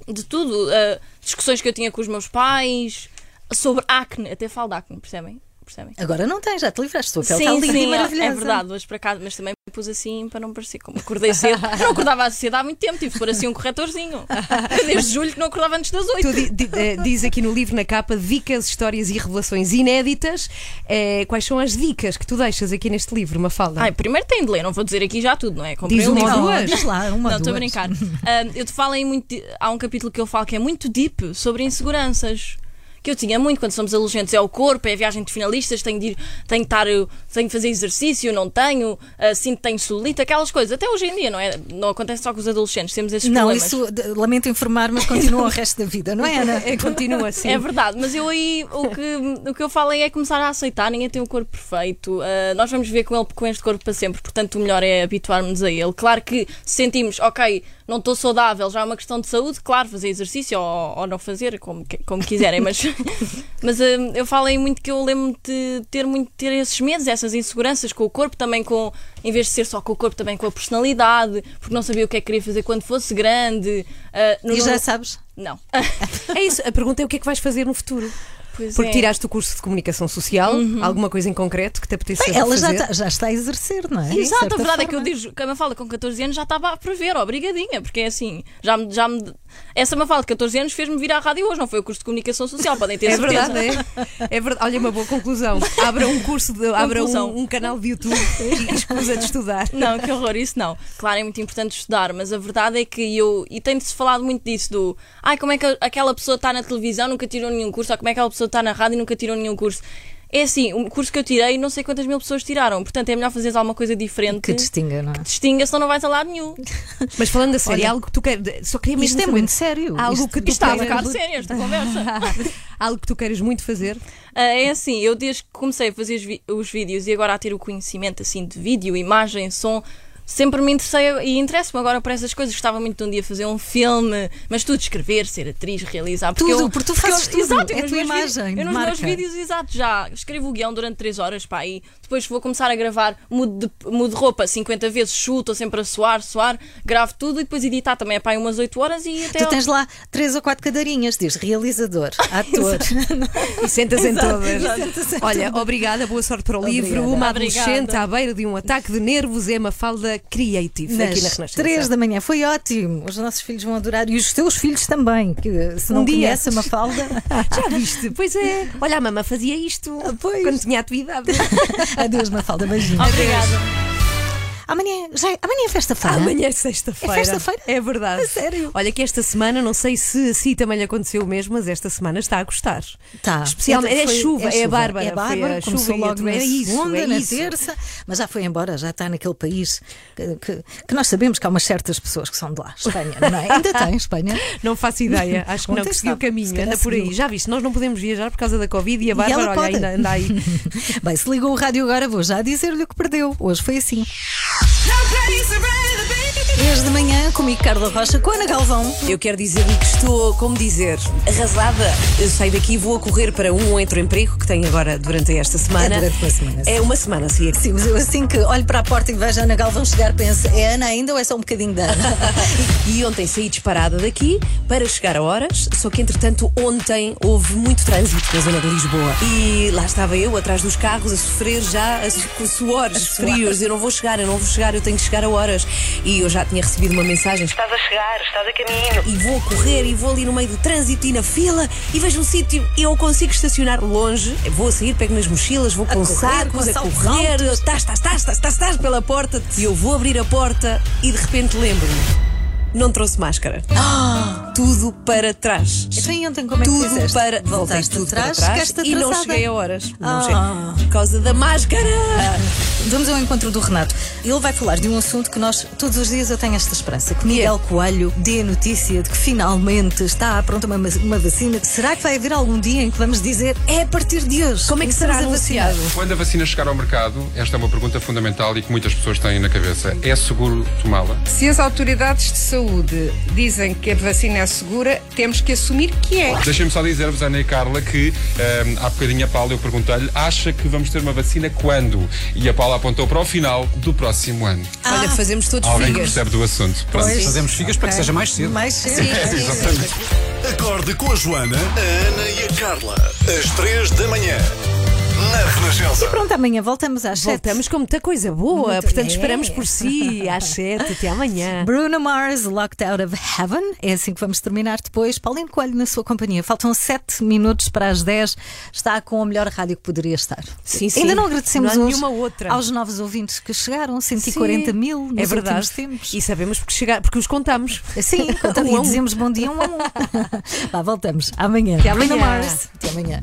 Speaker 13: de tudo. ah, discussões que eu tinha com os meus pais, sobre acne. Até falo de acne, percebem? Percebem?
Speaker 1: Agora não tem, já te livraste. Tua pele
Speaker 13: Sim,
Speaker 1: está linda e
Speaker 13: sim, é-
Speaker 1: maravilhosa.
Speaker 13: é verdade, hoje para casa, mas também pus assim para não parecer como acordei cedo. Não acordava cedo há muito tempo, tive de pôr assim um corretorzinho. Desde julho que não acordava antes das oito.
Speaker 2: Tu di- di- eh, diz aqui no livro, na capa, dicas, histórias e revelações inéditas. Eh, quais são as dicas que tu deixas aqui neste livro, Mafalda?
Speaker 13: Ai, primeiro tem de ler, não vou dizer aqui já tudo, não é? Comprei
Speaker 2: Diz
Speaker 13: o
Speaker 2: uma duas.
Speaker 1: Diz lá, uma
Speaker 13: Não, estou a brincar. Ah, eu te falo em muito. Há um capítulo que eu falo que é muito deep sobre inseguranças. Que eu tinha muito quando somos adolescentes. É o corpo, é a viagem de finalistas, tenho de, ir, tenho de estar, eu tenho de fazer exercício, não tenho, sinto que tenho celulite, aquelas coisas. Até hoje em dia, não é? Não acontece só com os adolescentes, temos esses
Speaker 1: Não,
Speaker 13: problemas.
Speaker 1: isso de- lamento informar, mas continua o resto da vida, não é, Ana?
Speaker 2: É, continua assim.
Speaker 13: É verdade, mas eu aí o que, o que eu falo é começar a aceitar, ninguém tem um corpo perfeito. Ah, nós vamos viver com ele com este corpo para sempre, portanto o melhor é habituarmos a ele. Claro que se sentimos, ok, não estou saudável, já é uma questão de saúde, claro, fazer exercício ou, ou não fazer, como, como quiserem, mas, mas ah, eu falo aí muito que eu lembro de ter, muito, ter esses medos, essas inseguranças com o corpo, também com, em vez de ser só com o corpo, também com a personalidade, porque não sabia o que é que queria fazer quando fosse grande. Ah, no-
Speaker 1: E já sabes?
Speaker 13: Não.
Speaker 2: É isso, a pergunta é o que é que vais fazer no futuro?
Speaker 13: Pois
Speaker 2: Porque
Speaker 13: é.
Speaker 2: tiraste o curso de comunicação social, alguma coisa em concreto que te apeteça
Speaker 1: Bem, ela já
Speaker 2: fazer?
Speaker 1: está, já está a exercer, não é?
Speaker 13: Exato, a verdade é que eu
Speaker 1: forma.
Speaker 13: digo que a Mafalda com 14 anos já estava a prever, obrigadinha, porque é assim, já me, já me, essa Mafalda de 14 anos fez-me vir à rádio hoje, não foi o curso de comunicação social, podem ter
Speaker 2: É
Speaker 13: certeza.
Speaker 2: verdade, é. É verdade. Olha, uma boa conclusão. Abra um curso, de, abra um, um canal de YouTube e escusa de estudar.
Speaker 13: Não, que horror, isso não. Claro, é muito importante estudar, mas a verdade é que eu. E tem-se falado muito disso: do. Ai, como é que aquela pessoa está na televisão, nunca tirou nenhum curso, ou como é que aquela pessoa está na rádio e nunca tirou nenhum curso. É assim, o curso que eu tirei, não sei quantas mil pessoas tiraram, portanto é melhor fazeres alguma coisa diferente.
Speaker 1: Que distinga, não é?
Speaker 13: Distinga, senão não vais a lado nenhum.
Speaker 2: Mas falando a sério,
Speaker 1: Olha,
Speaker 2: algo que tu queres. Só queria mesmo
Speaker 1: Isto é muito sério.
Speaker 2: Algo
Speaker 1: Isto-
Speaker 2: que tu
Speaker 13: Isto está a ficar sério esta conversa.
Speaker 2: algo que tu queres muito fazer.
Speaker 13: Ah, é assim, eu desde que comecei a fazer os, os vídeos e agora a ter o conhecimento assim de vídeo, imagem, som, sempre me interessei e interesso-me agora por essas coisas. Gostava muito de um dia fazer um filme, mas tudo escrever, ser atriz, realizar. Porque
Speaker 1: Tudo,
Speaker 13: eu,
Speaker 1: porque tu
Speaker 13: porque
Speaker 1: fazes
Speaker 13: eu,
Speaker 1: tudo.
Speaker 13: Exato, eu
Speaker 1: É a tua
Speaker 13: meus vídeos-
Speaker 1: imagem,
Speaker 13: Eu nos meus vídeos, exato, já escrevo o guião durante 3 horas, pá, e depois vou começar a gravar, mudo de, mudo de roupa 50 vezes, chuto, estou sempre a suar, suar, gravo tudo e depois editar também é pá, umas 8 horas e até.
Speaker 1: Tu tens lá três ou quatro cadeirinhas, diz realizador, ator.
Speaker 2: E sentas em todas. Olha, obrigada, boa sorte para o livro.
Speaker 1: Obrigada.
Speaker 2: Uma
Speaker 13: Obrigada.
Speaker 2: adolescente à beira de um ataque de nervos é uma falda creative aqui na
Speaker 1: Nas
Speaker 2: Renascença.
Speaker 1: três da manhã, foi ótimo. Os nossos filhos vão adorar e os teus filhos também, que se
Speaker 2: Um
Speaker 1: não
Speaker 2: dia.
Speaker 1: conhecem uma falda.
Speaker 2: Já viste? Pois é. Olha, a mamã fazia isto
Speaker 1: pois.
Speaker 2: quando tinha atividade.
Speaker 1: Adeus, Mafalda, beijinhos.
Speaker 13: Obrigada.
Speaker 1: Amanhã, já, é- amanhã é festa-feira.
Speaker 2: Amanhã é sexta-feira.
Speaker 1: É festa-feira?
Speaker 2: É verdade.
Speaker 1: A sério?
Speaker 2: Olha que esta semana, não sei se assim também lhe aconteceu mesmo, mas esta semana está a gostar.
Speaker 1: Tá.
Speaker 2: Especialmente, é,
Speaker 1: Foi-
Speaker 2: chuva, é, a Bárbara.
Speaker 1: É a Bárbara,
Speaker 2: a
Speaker 1: começou
Speaker 2: chuva e a
Speaker 1: logo na
Speaker 2: é isso,
Speaker 1: segunda,
Speaker 2: é
Speaker 1: na
Speaker 2: isso.
Speaker 1: terça, mas já foi embora, já está naquele país que, que- que nós sabemos que há umas certas pessoas que são de lá. Espanha, não é? Ainda tem Espanha.
Speaker 2: Não faço ideia, acho que não,
Speaker 1: Ontem
Speaker 2: que seguiu o caminho, anda por aí. Já viste, nós não podemos viajar por causa da Covid e a
Speaker 1: E
Speaker 2: Bárbara, olha,
Speaker 1: pode.
Speaker 2: ainda anda aí.
Speaker 1: Bem, se ligou o rádio agora, vou já dizer-lhe o que perdeu. Hoje foi assim. Desde de manhã, comigo Carla Rocha, com Ana Galvão.
Speaker 2: Eu quero dizer-lhe que estou, como dizer, arrasada. Eu saio daqui e vou a correr para um outro emprego que tenho agora durante esta semana.
Speaker 1: É durante uma semana, sim.
Speaker 2: É uma semana, sim.
Speaker 1: Sim, mas eu assim que olho para a porta e vejo a Ana Galvão chegar, penso, é Ana ainda ou é só um bocadinho da Ana?
Speaker 2: E ontem saí disparada daqui para chegar a horas, só que entretanto ontem houve muito trânsito na zona de Lisboa. E lá estava eu, atrás dos carros, a sofrer já a com suores frios. Eu não vou chegar, eu não vou chegar, eu tenho que chegar a horas. E eu já tinha recebido uma mensagem: estás a chegar, estás a caminho. E vou a correr e vou ali no meio do trânsito e na fila e vejo um sítio e eu consigo estacionar longe. Vou a sair, pego nas mochilas, vou com
Speaker 1: correr,
Speaker 2: sacos,
Speaker 1: com
Speaker 2: a correr, estás, estás, estás, estás, pela porta. E eu vou abrir a porta e de repente lembro-me. Não trouxe máscara. Tudo para trás.
Speaker 1: Então e ontem como é que
Speaker 2: tudo
Speaker 1: fizeste?
Speaker 2: para
Speaker 1: Voltaste
Speaker 2: tudo
Speaker 1: atrás,
Speaker 2: para trás e não cheguei a horas. Não
Speaker 1: Ah.
Speaker 2: cheguei. Por causa da máscara.
Speaker 1: Vamos ao encontro do Renato. Ele vai falar de um assunto que nós, todos os dias, eu tenho esta esperança: que Miguel Coelho dê a notícia de que finalmente está pronta uma, uma vacina. Será que vai haver algum dia em que vamos dizer é a partir de hoje?
Speaker 2: Como é que será anunciado?
Speaker 8: Quando a vacina chegar ao mercado, esta é uma pergunta fundamental e que muitas pessoas têm na cabeça. É seguro tomá-la?
Speaker 9: Se as autoridades de saúde dizem que a vacina é segura, temos que assumir que é.
Speaker 8: Deixem-me só dizer-vos, Ana e Carla, que ehm, há bocadinho a Paula eu perguntei-lhe acha que vamos ter uma vacina quando? E a Paula apontou para o final do próximo ano.
Speaker 2: Olha, fazemos todos
Speaker 8: Alguém que
Speaker 2: figas.
Speaker 8: percebe do assunto. Pronto.
Speaker 7: Fazemos figas para que seja mais cedo.
Speaker 1: Mais cedo.
Speaker 8: Exatamente.
Speaker 3: Acorde com a Joana, a Ana e a Carla. Às três da manhã. Na Renascença.
Speaker 1: Pronto, amanhã voltamos às sete.
Speaker 2: Voltamos com muita coisa boa,
Speaker 1: Muito-
Speaker 2: portanto
Speaker 1: é.
Speaker 2: esperamos por si às 7 até amanhã.
Speaker 1: Bruno Mars, Locked Out of Heaven. É assim que vamos terminar depois. Paulinho Coelho na sua companhia. Faltam 7 minutos para as 10. Está com a melhor rádio que poderia estar.
Speaker 2: Sim, sim.
Speaker 1: Ainda não agradecemos
Speaker 2: Não nenhuma outra.
Speaker 1: aos novos ouvintes que chegaram, 140
Speaker 2: Sim,
Speaker 1: mil nos
Speaker 2: é verdade.
Speaker 1: últimos tempos.
Speaker 2: E sabemos porque, chegar, porque os contamos.
Speaker 1: Sim, contamos
Speaker 2: Um
Speaker 1: e
Speaker 2: um.
Speaker 1: dizemos bom dia um a um. Vá, voltamos amanhã.
Speaker 2: Até
Speaker 1: Bruno
Speaker 2: amanhã.
Speaker 1: Mars. Até amanhã.